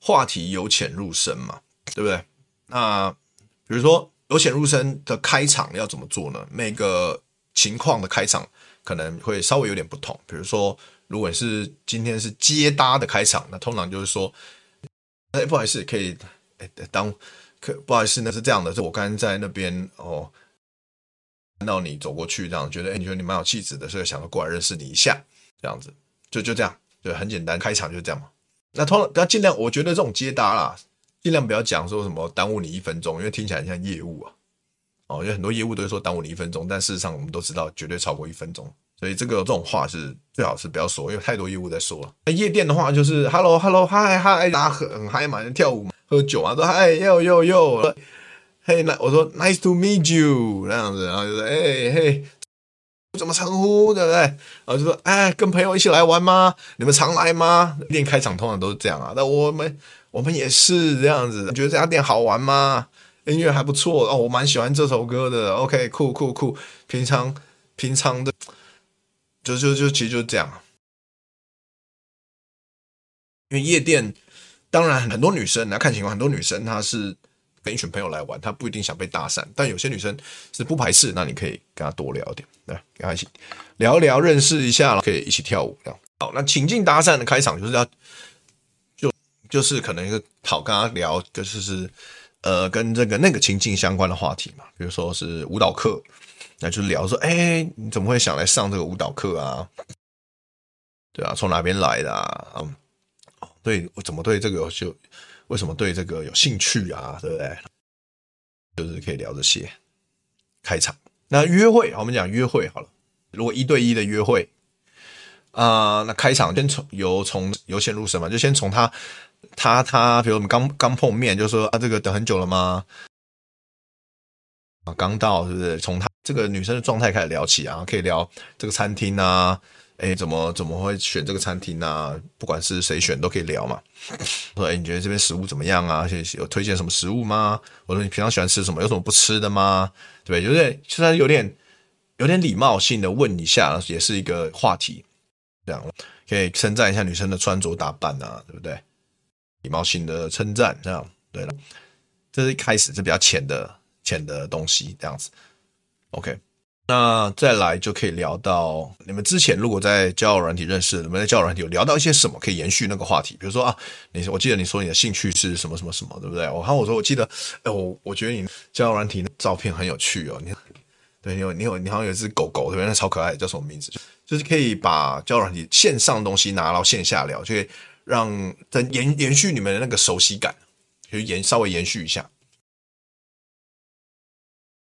话题由浅入深嘛，对不对？那比如说由浅入深的开场要怎么做呢？每个情况的开场可能会稍微有点不同。比如说，如果是今天是接搭的开场，那通常就是说，哎，不好意思，可以哎当可不好意思，那是这样的，是我刚刚在那边哦，看到你走过去，这样觉得哎，你觉得你蛮有气质的，所以想要过来认识你一下，这样子，就就这样。对，很简单，开场就这样嘛。那通常要尽量，我觉得这种接搭啦，尽量不要讲说什么耽误你一分钟，因为听起来像业务啊。哦，因为很多业务都会说耽误你一分钟，但事实上我们都知道绝对超过一分钟。所以这个这种话是最好是不要说，因为太多业务在说了。那夜店的话就是 hello hello hi hi，大家很嗨嘛，跳舞嘛，喝酒啊，说嗨呦呦呦，嘿，那我说 nice to meet you 那样子，然后就说哎嘿。怎么称呼，对不对？然后就说：“哎，跟朋友一起来玩吗？你们常来吗？”店开场通常都是这样啊。那我们我们也是这样子。你觉得这家店好玩吗？音乐还不错哦，我蛮喜欢这首歌的。OK，酷酷酷。平常平常的，就就就其实就是这样。因为夜店，当然很多女生来看情况，很多女生她是。跟一群朋友来玩，她不一定想被搭讪，但有些女生是不排斥，那你可以跟她多聊点，对，跟她一起聊一聊，认识一下，可以一起跳舞这样。好，那情境搭讪的开场就是要，就是可能一个好跟他聊，就是呃跟这个那个情境相关的话题嘛，比如说是舞蹈课，那就聊说，哎，你怎么会想来上这个舞蹈课啊？对啊，从哪边来的啊？嗯，对，我怎么对这个就。为什么对这个有兴趣啊？对不对？就是可以聊这些开场。那约会，我们讲约会好了。如果一对一的约会啊、那开场先从由从由浅入深嘛，就先从他他他，比如我们刚刚碰面，就说啊，这个等很久了吗？啊，刚到是不是？从他这个女生的状态开始聊起啊，可以聊这个餐厅啊。哎，怎么怎么会选这个餐厅呢？不管是谁选都可以聊嘛。说，哎，你觉得这边食物怎么样啊？有推荐什么食物吗？我说你平常喜欢吃什么？有什么不吃的吗？对不对？有点，虽然有点有点礼貌性的问一下，也是一个话题。这样可以称赞一下女生的穿着打扮啊，对不对？礼貌性的称赞，这样对了。这是一开始是比较浅的浅的东西，这样子。OK，那再来就可以聊到你们之前如果在交友软体认识，你们在交友软体有聊到一些什么可以延续那个话题？比如说啊，你我记得你说你的兴趣是什么什么什么，对不对？我看我说我记得，哎，我我觉得你交友软体那照片很有趣哦。你对你有你有你好像有一只狗狗，对不对？那超可爱，叫什么名字？就是可以把交友软体线上的东西拿到线下聊，就可以让在延延续你们的那个熟悉感。就延稍微延续一下，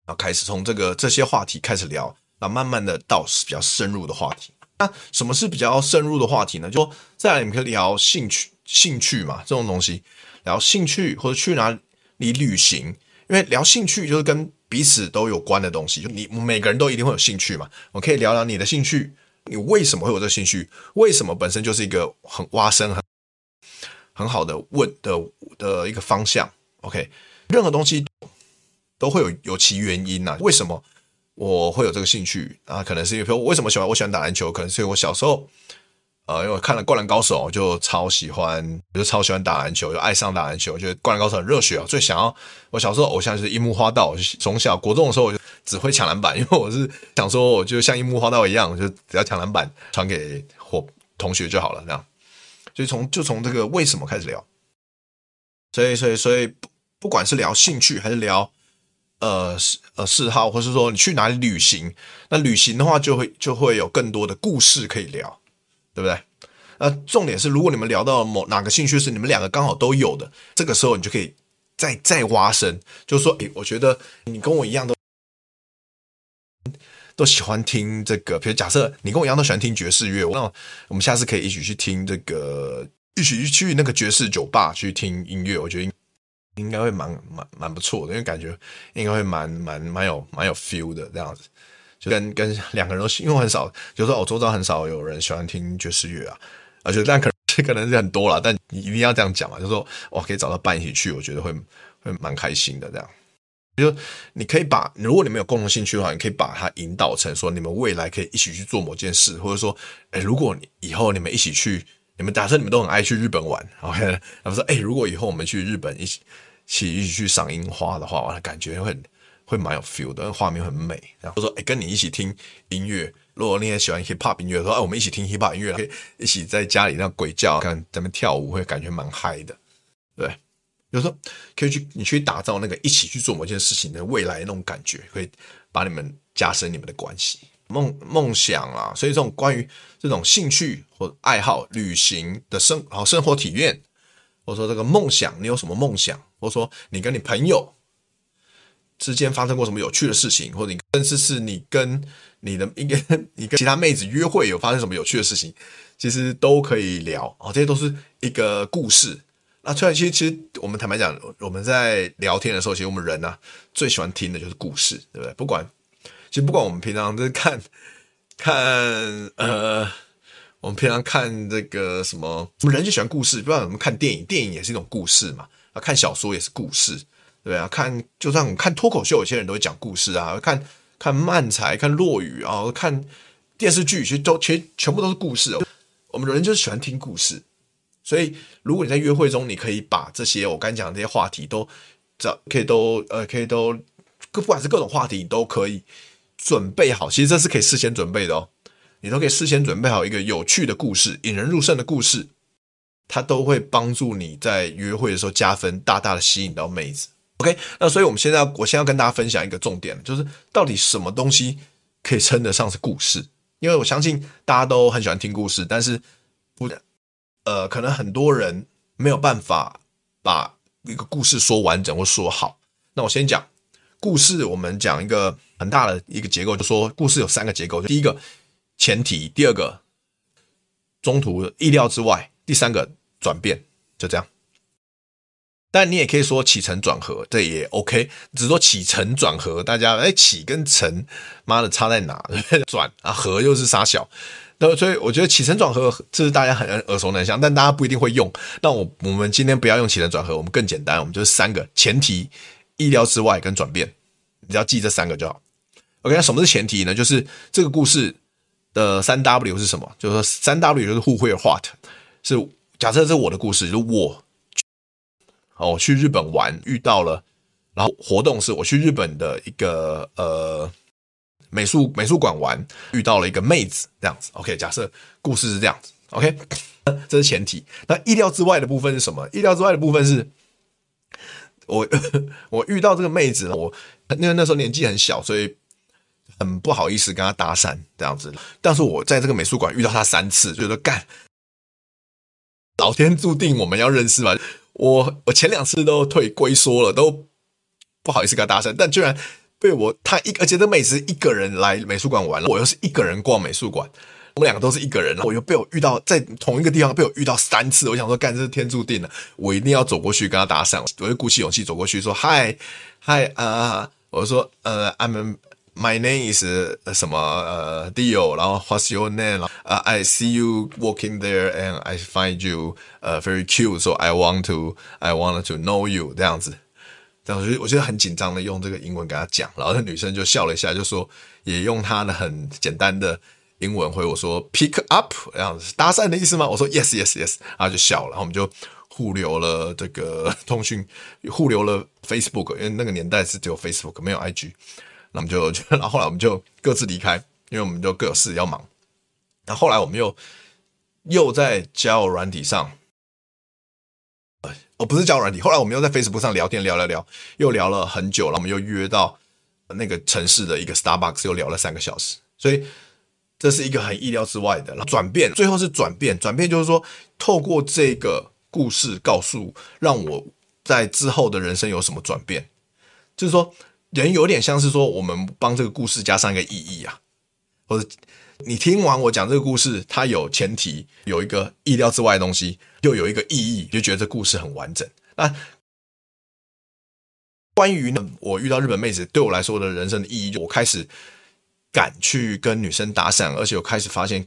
然后开始从这个这些话题开始聊，然后慢慢的到比较深入的话题。那什么是比较深入的话题呢？就再来你们可以聊兴趣，兴趣嘛，这种东西，聊兴趣或者去哪里旅行，因为聊兴趣就是跟彼此都有关的东西，就你每个人都一定会有兴趣嘛。我可以聊聊你的兴趣，你为什么会有这个兴趣？为什么本身就是一个很挖深很。很好的问的的一个方向，OK，任何东西都会有有其原因呐、啊。为什么我会有这个兴趣啊？可能是因为，比如我为什么喜欢我喜欢打篮球？可能是因为我小时候，呃，因为我看了《灌篮高手》，就超喜欢，我就超喜欢打篮球，就爱上打篮球。我觉得《灌篮高手》很热血啊，最想要我小时候偶像就是樱木花道。就从小国中的时候，我就只会抢篮板，因为我是想说，我就像樱木花道一样，就只要抢篮板传给伙同学就好了，这样。所以从就从这个为什么开始聊，所以所以所以不不管是聊兴趣还是聊呃呃嗜好，或是说你去哪里旅行，那旅行的话就会就会有更多的故事可以聊，对不对？那重点是如果你们聊到某哪个兴趣是你们两个刚好都有的，这个时候你就可以再再挖深，就是说，诶，我觉得你跟我一样都。都喜欢听这个，比如假设你跟我一样都喜欢听爵士乐，那我们下次可以一起去听这个，一起去那个爵士酒吧去听音乐，我觉得应该会蛮蛮蛮不错的，因为感觉应该会蛮蛮蛮有蛮有 feel 的这样子，就跟跟两个人都，因为很少，就是说我周遭很少有人喜欢听爵士乐啊，而且但可能这可能是很多啦，但你一定要这样讲嘛，就是说哇，可以找到伴一起去，我觉得会会蛮开心的这样。就你可以把，如果你们有共同兴趣的话，你可以把它引导成说，你们未来可以一起去做某件事，或者说，哎，如果你以后你们一起去，你们假设你们都很爱去日本玩，OK，[LAUGHS] 然后说，哎，如果以后我们去日本一起，起一起去赏樱花的话，我的，感觉会会蛮有 feel 的，画面很美。然后说，哎，跟你一起听音乐，如果你也喜欢 hip hop 音乐，说，哎，我们一起听 hip hop 音乐，可以一起在家里那鬼叫，看咱们跳舞，会感觉蛮嗨的，对。有时候可以去，你去打造那个一起去做某件事情的未来那种感觉，会把你们加深你们的关系。梦梦想啊，所以这种关于这种兴趣或爱好、旅行的生好生活体验，或者说这个梦想，你有什么梦想？或者说你跟你朋友之间发生过什么有趣的事情，或者你甚至是你跟你的一个你跟其他妹子约会有发生什么有趣的事情，其实都可以聊啊，这些都是一个故事。那虽然其实其实我们坦白讲，我们在聊天的时候，其实我们人呢、啊、最喜欢听的就是故事，对不对？不管其实不管我们平常在看看呃，我们平常看这个什么，我们人就喜欢故事。不管我们看电影，电影也是一种故事嘛。啊，看小说也是故事，对啊。看就算我们看脱口秀，有些人都会讲故事啊。看看漫才，看落语啊，看电视剧，其实都其实全部都是故事哦。我们人就是喜欢听故事。所以，如果你在约会中，你可以把这些我刚讲的这些话题都找，可以都呃，可以都，不管是各种话题，你都可以准备好。其实这是可以事先准备的哦，你都可以事先准备好一个有趣的故事、引人入胜的故事，它都会帮助你在约会的时候加分，大大的吸引到妹子。OK，那所以我们现在，我现在要跟大家分享一个重点，就是到底什么东西可以称得上是故事？因为我相信大家都很喜欢听故事，但是不。呃，可能很多人没有办法把一个故事说完整或说好。那我先讲故事，我们讲一个很大的一个结构，就说故事有三个结构：第一个前提，第二个中途意料之外，第三个转变，就这样。但你也可以说起承转合，这也 OK。只说起承转合，大家哎，起跟承，妈的差在哪？[LAUGHS] 转啊，合又是杀小。那所以我觉得起承转合这是大家很耳熟能详，但大家不一定会用。那我我们今天不要用起承转合，我们更简单，我们就是三个前提、意料之外跟转变，你只要记这三个就好。OK，那什么是前提呢？就是这个故事的三 W 是什么？就是说三 W 就是 Who、Where、What，是假设这是我的故事，就是我哦，去日本玩遇到了，然后活动是我去日本的一个呃美术美术馆玩遇到了一个妹子这样子。OK，假设故事是这样子。OK，[LAUGHS] 这是前提。那意料之外的部分是什么？意料之外的部分是我 [LAUGHS] 我遇到这个妹子，我因为那时候年纪很小，所以。很不好意思跟她搭讪这样子，但是我在这个美术馆遇到她三次，觉得干，老天注定我们要认识嘛。我我前两次都退龟缩了，都不好意思跟他搭讪，但居然被我他一，而且这妹子一个人来美术馆玩了，我又是一个人逛美术馆，我们两个都是一个人，我又被我遇到在同一个地方被我遇到三次，我想说干，这是天注定的，我一定要走过去跟他搭讪，我就鼓起勇气走过去说嗨嗨啊，我说呃，I'm My name is 什么呃 Dio，然后 What's your name？呃、uh,，I see you walking there and I find you 呃、very cute，so I want to I want to know you 这样子。这样我觉得我觉得很紧张的用这个英文跟他讲，然后那女生就笑了一下，就说也用她的很简单的英文回我说 pick up 这样子搭讪的意思吗？我说 yes yes yes，然后就笑了，然后我们就互留了这个通讯，互留了 Facebook，因为那个年代是只有 Facebook 没有 IG。那我们 [LAUGHS] 就，然后后来我们就各自离开，因为我们就各有事要忙。然后后来我们又又在交友软体上，哦，不是交友软体，后来我们又在 Facebook 上聊天，聊聊聊，又聊了很久了。我们又约到那个城市的一个 Starbucks，又聊了三个小时。所以这是一个很意料之外的转变，最后是转变，转变就是说，透过这个故事告诉，让我在之后的人生有什么转变，就是说。人有点像是说，我们帮这个故事加上一个意义啊，或者你听完我讲这个故事，它有前提，有一个意料之外的东西，又有一个意义，就觉得这故事很完整。那关于呢，我遇到日本妹子对我来说的人生的意义，就我开始敢去跟女生搭讪，而且我开始发现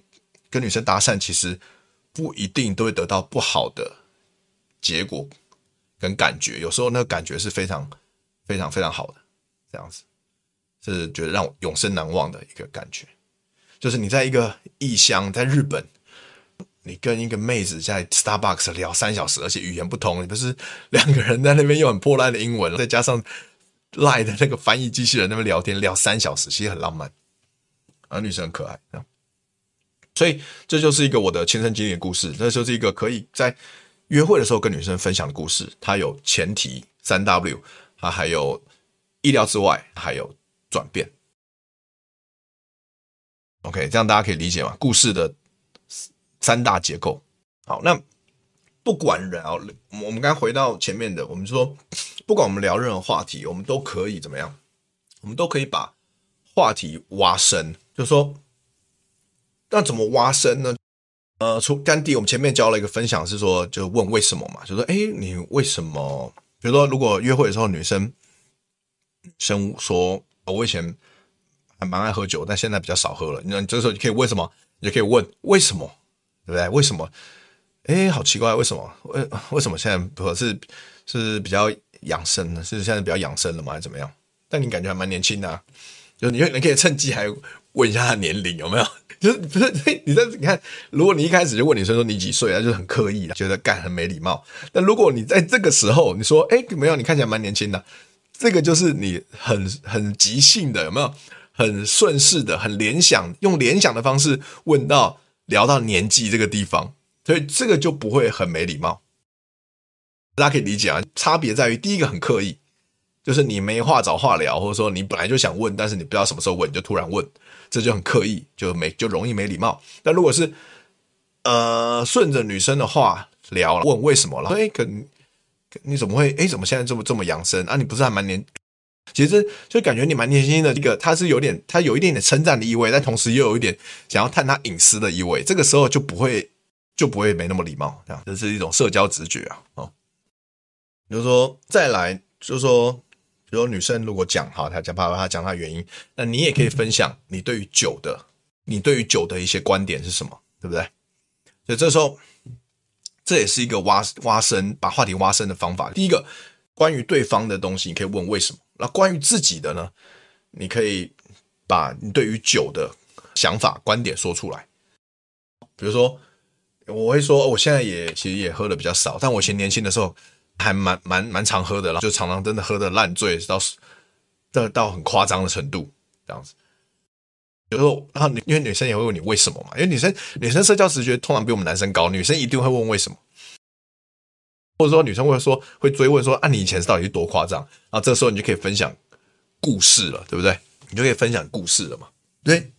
跟女生搭讪其实不一定都会得到不好的结果跟感觉，有时候那个感觉是非常非常非常好的。这样子是觉得让我永生难忘的一个感觉，就是你在一个异乡，在日本，你跟一个妹子在 Starbucks 聊三小时，而且语言不通，你不是 [LAUGHS] 两个人在那边用很破烂的英文，再加上 Line 的那个翻译机器人那边聊天聊三小时，其实很浪漫，而女生很可爱，所以这就是一个我的亲身经历的故事，这就是一个可以在约会的时候跟女生分享的故事。它有前提三 W，它还有。意料之外，还有转变。OK，这样大家可以理解吗？故事的三大结构。好，那不管人啊，我们刚回到前面的，我们说，[COUGHS] 不管我们聊任何话题，我们都可以怎么样？我们都可以把话题挖深。就是说，那怎么挖深呢？呃，从甘地，我们前面教了一个分享，是说，就问为什么嘛？就说，哎，你为什么？比如说，如果约会的时候，女生。生说：“我以前还蛮爱喝酒，但现在比较少喝了。那你这时候你可以问什么？你就可以问为什么，对不对？为什么？哎，好奇怪，为什么？为为什么现在不是是比较养生呢？是现在比较养生了吗？还是怎么样？但你感觉还蛮年轻的啊，就你你可以趁机还问一下他年龄有没有？[LAUGHS] 就是不是你在你看，如果你一开始就问女生说你几岁，那就很刻意了，觉得干很没礼貌。但如果你在这个时候你说哎没有，你看起来蛮年轻的。”这个就是你很很即兴的，有没有？很顺势的，很联想，用联想的方式问到聊到年纪这个地方，所以这个就不会很没礼貌。大家可以理解啊，差别在于第一个很刻意，就是你没话找话聊，或者说你本来就想问，但是你不知道什么时候问，你就突然问，这就很刻意，就没就容易没礼貌。但如果是呃顺着女生的话聊了，问为什么了，哎，可。你怎么会？哎，怎么现在这么这么养生啊？你不是还蛮年，其实就感觉你蛮年轻的。这个他是有点，他有一点点称赞的意味，但同时又有一点想要探他隐私的意味。这个时候就不会就不会没那么礼貌，这样这是一种社交直觉啊。哦，比如说再来，就是说，比如说女生如果讲哈，她讲爸爸，她讲她原因，那你也可以分享你对于酒的，你对于酒的一些观点是什么，对不对？所以这时候。这也是一个挖挖深，把话题挖深的方法。第一个，关于对方的东西，你可以问为什么。那关于自己的呢？你可以把你对于酒的想法、观点说出来。比如说，我会说，我现在也其实也喝的比较少，但我以前年轻的时候还蛮蛮蛮常喝的，然后就常常真的喝的烂醉，到到到很夸张的程度这样子。有时候，然后因为女生也会问你为什么嘛，因为女生女生社交直觉通常比我们男生高，女生一定会问为什么，或者说女生会说会追问说啊，你以前是到底是多夸张？然后这时候你就可以分享故事了，对不对？你就可以分享故事了嘛。对，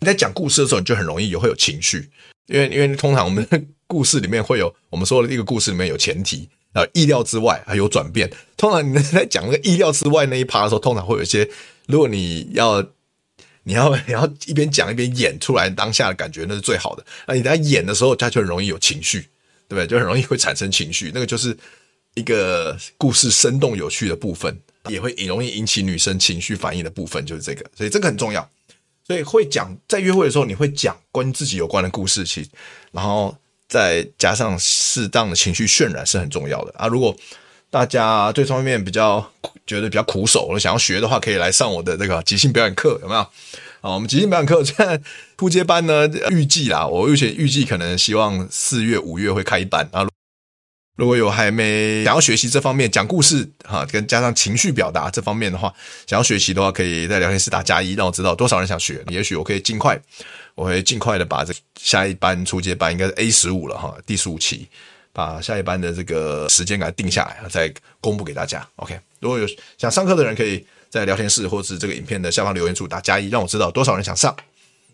你在讲故事的时候，你就很容易有会有情绪，因为因为通常我们 [LAUGHS] 故事里面会有我们说的一个故事里面有前提啊，意料之外还有转变。通常你在讲那个意料之外那一趴的时候，通常会有一些，如果你要。你要 [LAUGHS] 你要一边讲一边演出来当下的感觉，那是最好的。那你在演的时候，他就很容易有情绪，对不对？就很容易会产生情绪，那个就是一个故事生动有趣的部分，也会容易引起女生情绪反应的部分，就是这个。所以这个很重要。所以会讲在约会的时候，你会讲关于自己有关的故事，其然后再加上适当的情绪渲染是很重要的啊。如果大家对这方面比较觉得比较苦手，想要学的话，可以来上我的这个即兴表演课，有没有？啊，我们即兴表演课现在初阶班呢，预计啦，我预计预计可能希望四月五月会开一班啊。如果有还没想要学习这方面讲故事哈，跟加上情绪表达这方面的话，想要学习的话，可以在聊天室打加一，让我知道多少人想学。也许我可以尽快，我会尽快的把这下一班初阶班应该是 A 十五了哈，第十五期。把下一班的这个时间给它定下来，再公布给大家。OK，如果有想上课的人，可以在聊天室或是这个影片的下方留言处打加一，让我知道多少人想上。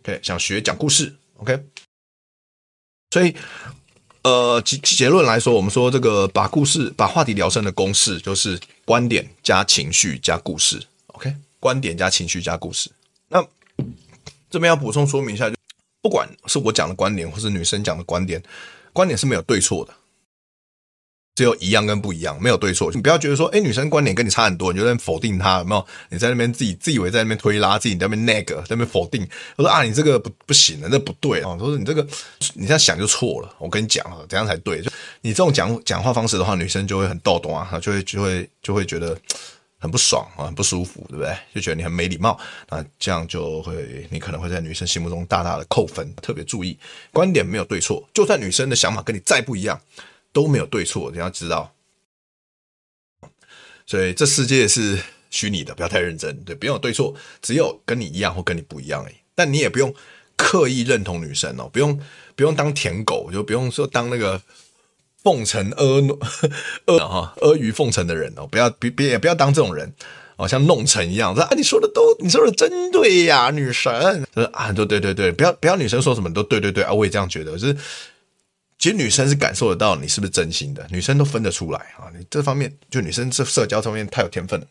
OK，想学讲故事。OK，所以呃结结论来说，我们说这个把故事把话题聊深的公式就是观点加情绪加故事。OK，观点加情绪加故事。那这边要补充说明一下，就不管是我讲的观点，或是女生讲的观点，观点是没有对错的。只有一样跟不一样，没有对错。你不要觉得说，哎，女生观点跟你差很多，你就在否定她，有没有？你在那边自己自以为在那边推拉，自己在那边那个，在那边否定。我说啊，你这个不不行的，那不对啊。他说你这个你这样想就错了。我跟你讲啊，怎样才对？就你这种讲讲话方式的话，女生就会很逗懂啊，就会就会就会觉得很不爽啊，很不舒服，对不对？就觉得你很没礼貌。那这样就会你可能会在女生心目中大大的扣分。特别注意，观点没有对错，就算女生的想法跟你再不一样。都没有对错，你要知道，所以这世界是虚拟的，不要太认真。对，不用有对错，只有跟你一样或跟你不一样而已。但你也不用刻意认同女生哦，不用不用当舔狗，就不用说当那个奉承阿 [LAUGHS] 阿哈阿谀奉承的人哦，不要别别也不要当这种人哦，像弄臣一样说啊，你说的都你说的真对呀，女神就是啊，对对对对，不要不要女生说什么都对对对啊，我也这样觉得，就是。其实女生是感受得到你是不是真心的，女生都分得出来啊。你这方面就女生这社交方面太有天分了，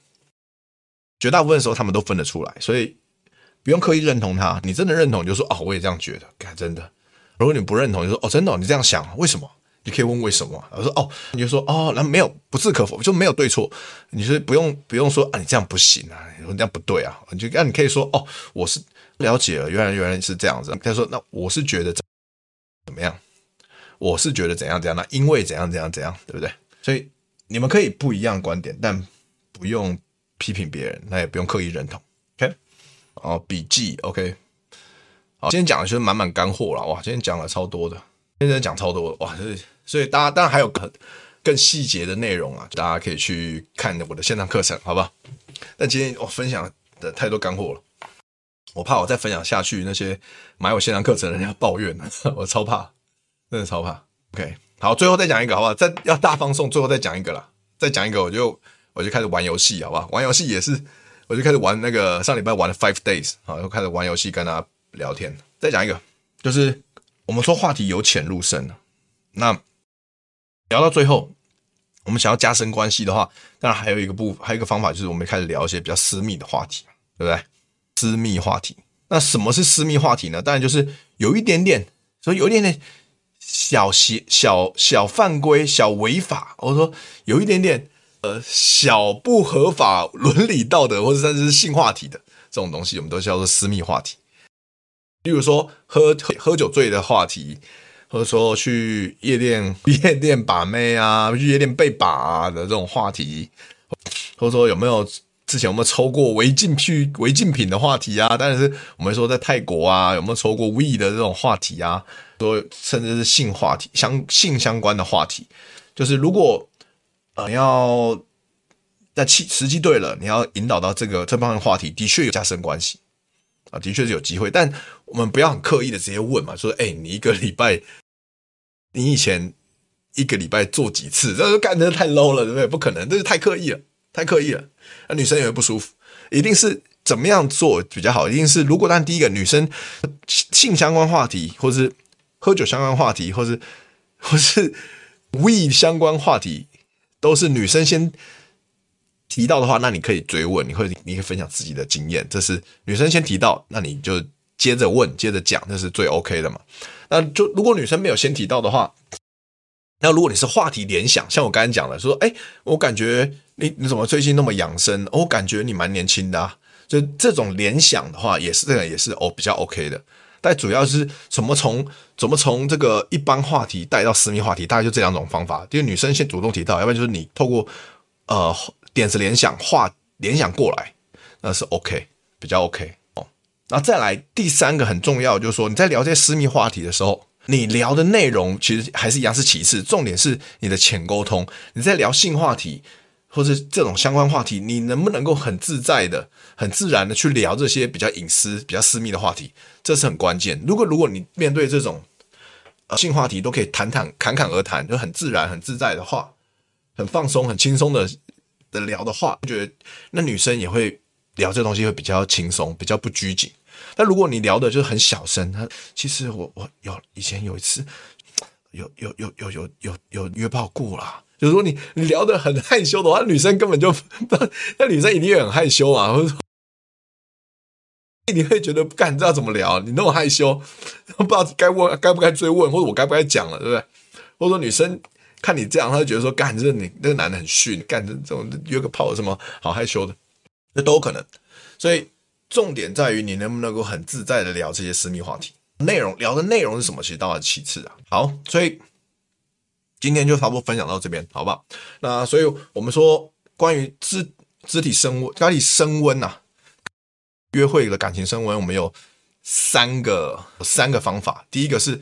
绝大部分时候她们都分得出来，所以不用刻意认同她。你真的认同，你就说哦，我也这样觉得，真的。如果你不认同，就说哦，真的，你这样想，为什么？你可以问为什么。我说哦，你就说哦，那没有，不置可否，就没有对错。你是不用不用说啊，你这样不行啊，你说这样不对啊。你就那你可以说哦，我是了解了，原来原来是这样子。他说那我是觉得怎么样？我是觉得怎样怎样，那因为怎样怎样怎样，对不对？所以你们可以不一样观点，但不用批评别人，那也不用刻意认同。OK，哦，笔记 OK。好，今天讲的就是满满干货了，哇！今天讲了超多的，今天讲超多的，哇！所以所以大家当然还有更更细节的内容啊，大家可以去看我的线上课程，好不好？但今天我分享的太多干货了，我怕我再分享下去，那些买我线上课程的人要抱怨了，[LAUGHS] 我超怕。真的超怕，OK，好，最后再讲一个，好不好？再要大放送，最后再讲一个啦，再讲一个，我就我就开始玩游戏，好不好？玩游戏也是，我就开始玩那个上礼拜玩的 Five Days，好，又开始玩游戏跟大家聊天。再讲一个，就是我们说话题由浅入深，那聊到最后，我们想要加深关系的话，当然还有一个部，还有一个方法，就是我们开始聊一些比较私密的话题，对不对？私密话题，那什么是私密话题呢？当然就是有一点点，所以有一点点。小邪小小犯规、小违法，或者说有一点点呃小不合法、伦理道德，或者甚至是性话题的这种东西，我们都叫做私密话题。例如说喝喝酒醉的话题，或者说去夜店 [LAUGHS] 夜店把妹啊，去夜店被把的这种话题，或者说有没有之前有没有抽过违禁去违禁品的话题啊？当然是我们说在泰国啊有没有抽过 we 的这种话题啊？说甚至是性话题相性相关的话题，就是如果呃，你要在气时机对了，你要引导到这个这方面话题，的确有加深关系啊，的确是有机会。但我们不要很刻意的直接问嘛，说，哎，你一个礼拜，你以前一个礼拜做几次？这干的太 low 了，对不对？不可能，这是太刻意了，太刻意了，那女生也会不舒服。一定是怎么样做比较好？一定是如果当第一个女生性相关话题，或是喝酒相关话题，或是或是 we 相关话题，都是女生先提到的话，那你可以追问，你会你可以分享自己的经验。这是女生先提到，那你就接着问，接着讲，这是最 OK 的嘛。那就如果女生没有先提到的话，那如果你是话题联想，像我刚才讲的，说，哎，我感觉。你你怎么最近那么养生？我感觉你蛮年轻的啊，就这种联想的话，也是这个也是哦比较 OK 的。但主要是怎么从怎么从这个一般话题带到私密话题，大概就这两种方法。就是女生先主动提到，要不然就是你透过呃点子联想话联想过来，那是 OK 比较 OK 哦。那再来第三个很重要，就是说你在聊这些私密话题的时候，你聊的内容其实还是一样是其次，重点是你的浅沟通。你在聊性话题。或是这种相关话题，你能不能够很自在的、很自然的去聊这些比较隐私、比较私密的话题，这是很关键。如果如果你面对这种呃性话题都可以谈谈、侃侃而谈，就很自然、很自在的话，很放松、很轻松的的聊的话，我觉得那女生也会聊这东西会比较轻松、比较不拘谨。但如果你聊的就是很小声，他其实我我有以前有一次有有有有有有有约炮过啦。就是说你你聊得很害羞的话，女生根本就，[LAUGHS] 那女生一定会很害羞啊，或者说你会觉得干，知道怎么聊，你那么害羞，不知道该问该不该追问，或者我该不该讲了，对不对？或者说女生看你这样，她就觉得说干，这你那个男的很逊，干这这种约个炮有什么好害羞的，那都有可能。所以重点在于你能不能够很自在的聊这些私密话题，内容聊的内容是什么，其实当然其次啊。好，所以。今天就差不多分享到这边，好不好？那所以我们说关于肢肢体升温、肢体升温呐，约会的感情升温，我们有三个三个方法。第一个是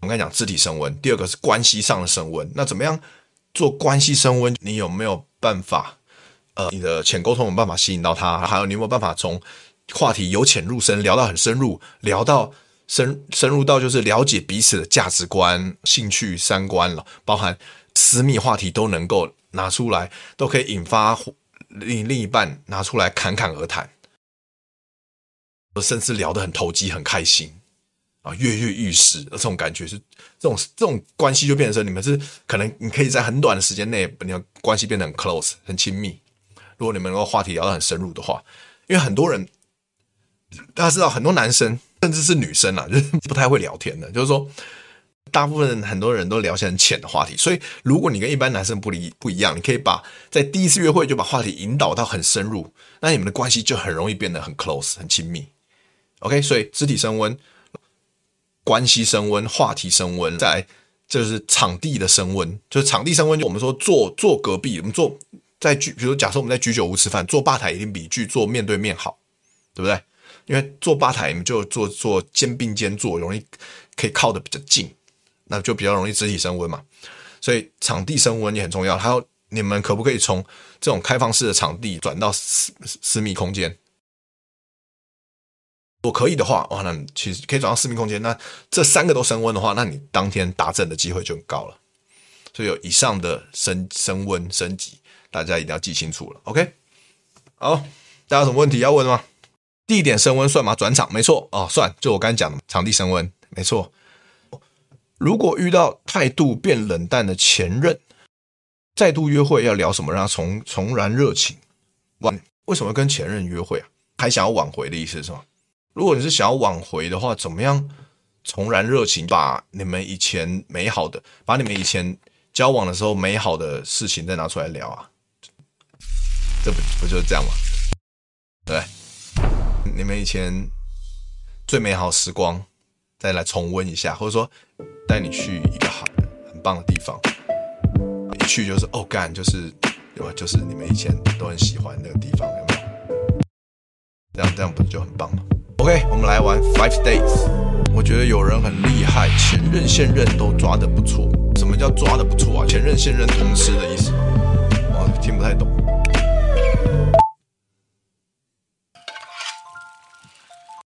我们刚讲肢体升温，第二个是关系上的升温。那怎么样做关系升温？你有没有办法？呃，你的浅沟通有办法吸引到他？还有你有没有办法从话题由浅入深，聊到很深入，聊到。深深入到就是了解彼此的价值观、兴趣、三观了，包含私密话题都能够拿出来，都可以引发另另一半拿出来侃侃而谈，甚至聊得很投机、很开心啊，跃跃欲试，这种感觉是这种这种关系就变成你们是可能你可以在很短的时间内，你的关系变得很 close、很亲密。如果你们能够话题聊得很深入的话，因为很多人大家知道，很多男生。甚至是女生啊，[LAUGHS] 就是不太会聊天的。就是说，大部分很多人都聊些很浅的话题。所以，如果你跟一般男生不一不一样，你可以把在第一次约会就把话题引导到很深入，那你们的关系就很容易变得很 close、很亲密。OK，所以肢体升温、关系升温、话题升温，再来就是场地的升温。就是场地升温，就我们说坐坐隔壁，我们坐在居，比如假设我们在居酒屋吃饭，坐吧台一定比去坐面对面好，对不对？因为坐吧台，你们就坐坐肩并肩坐，容易可以靠的比较近，那就比较容易肢体升温嘛。所以场地升温也很重要。还有，你们可不可以从这种开放式的场地转到私私密空间？如果可以的话，哇，那其实可以转到私密空间。那这三个都升温的话，那你当天达阵的机会就很高了。所以有以上的升升温升级，大家一定要记清楚了。OK，好，大家有什么问题要问吗？地点升温算吗？转场没错哦，算。就我刚才讲的，场地升温没错。如果遇到态度变冷淡的前任，再度约会要聊什么，让他重重燃热情？挽为什么跟前任约会啊？还想要挽回的意思是吗？如果你是想要挽回的话，怎么样重燃热情？把你们以前美好的，把你们以前交往的时候美好的事情再拿出来聊啊？这不不就是这样吗？对。你们以前最美好时光，再来重温一下，或者说带你去一个好很棒的地方，一去就是哦干，就是有？就是你们以前都很喜欢那个地方，有没有？这样这样不是就很棒吗？OK，我们来玩 Five Days。我觉得有人很厉害，前任现任都抓得不错。什么叫抓得不错啊？前任现任同时的意思吗？听不太懂。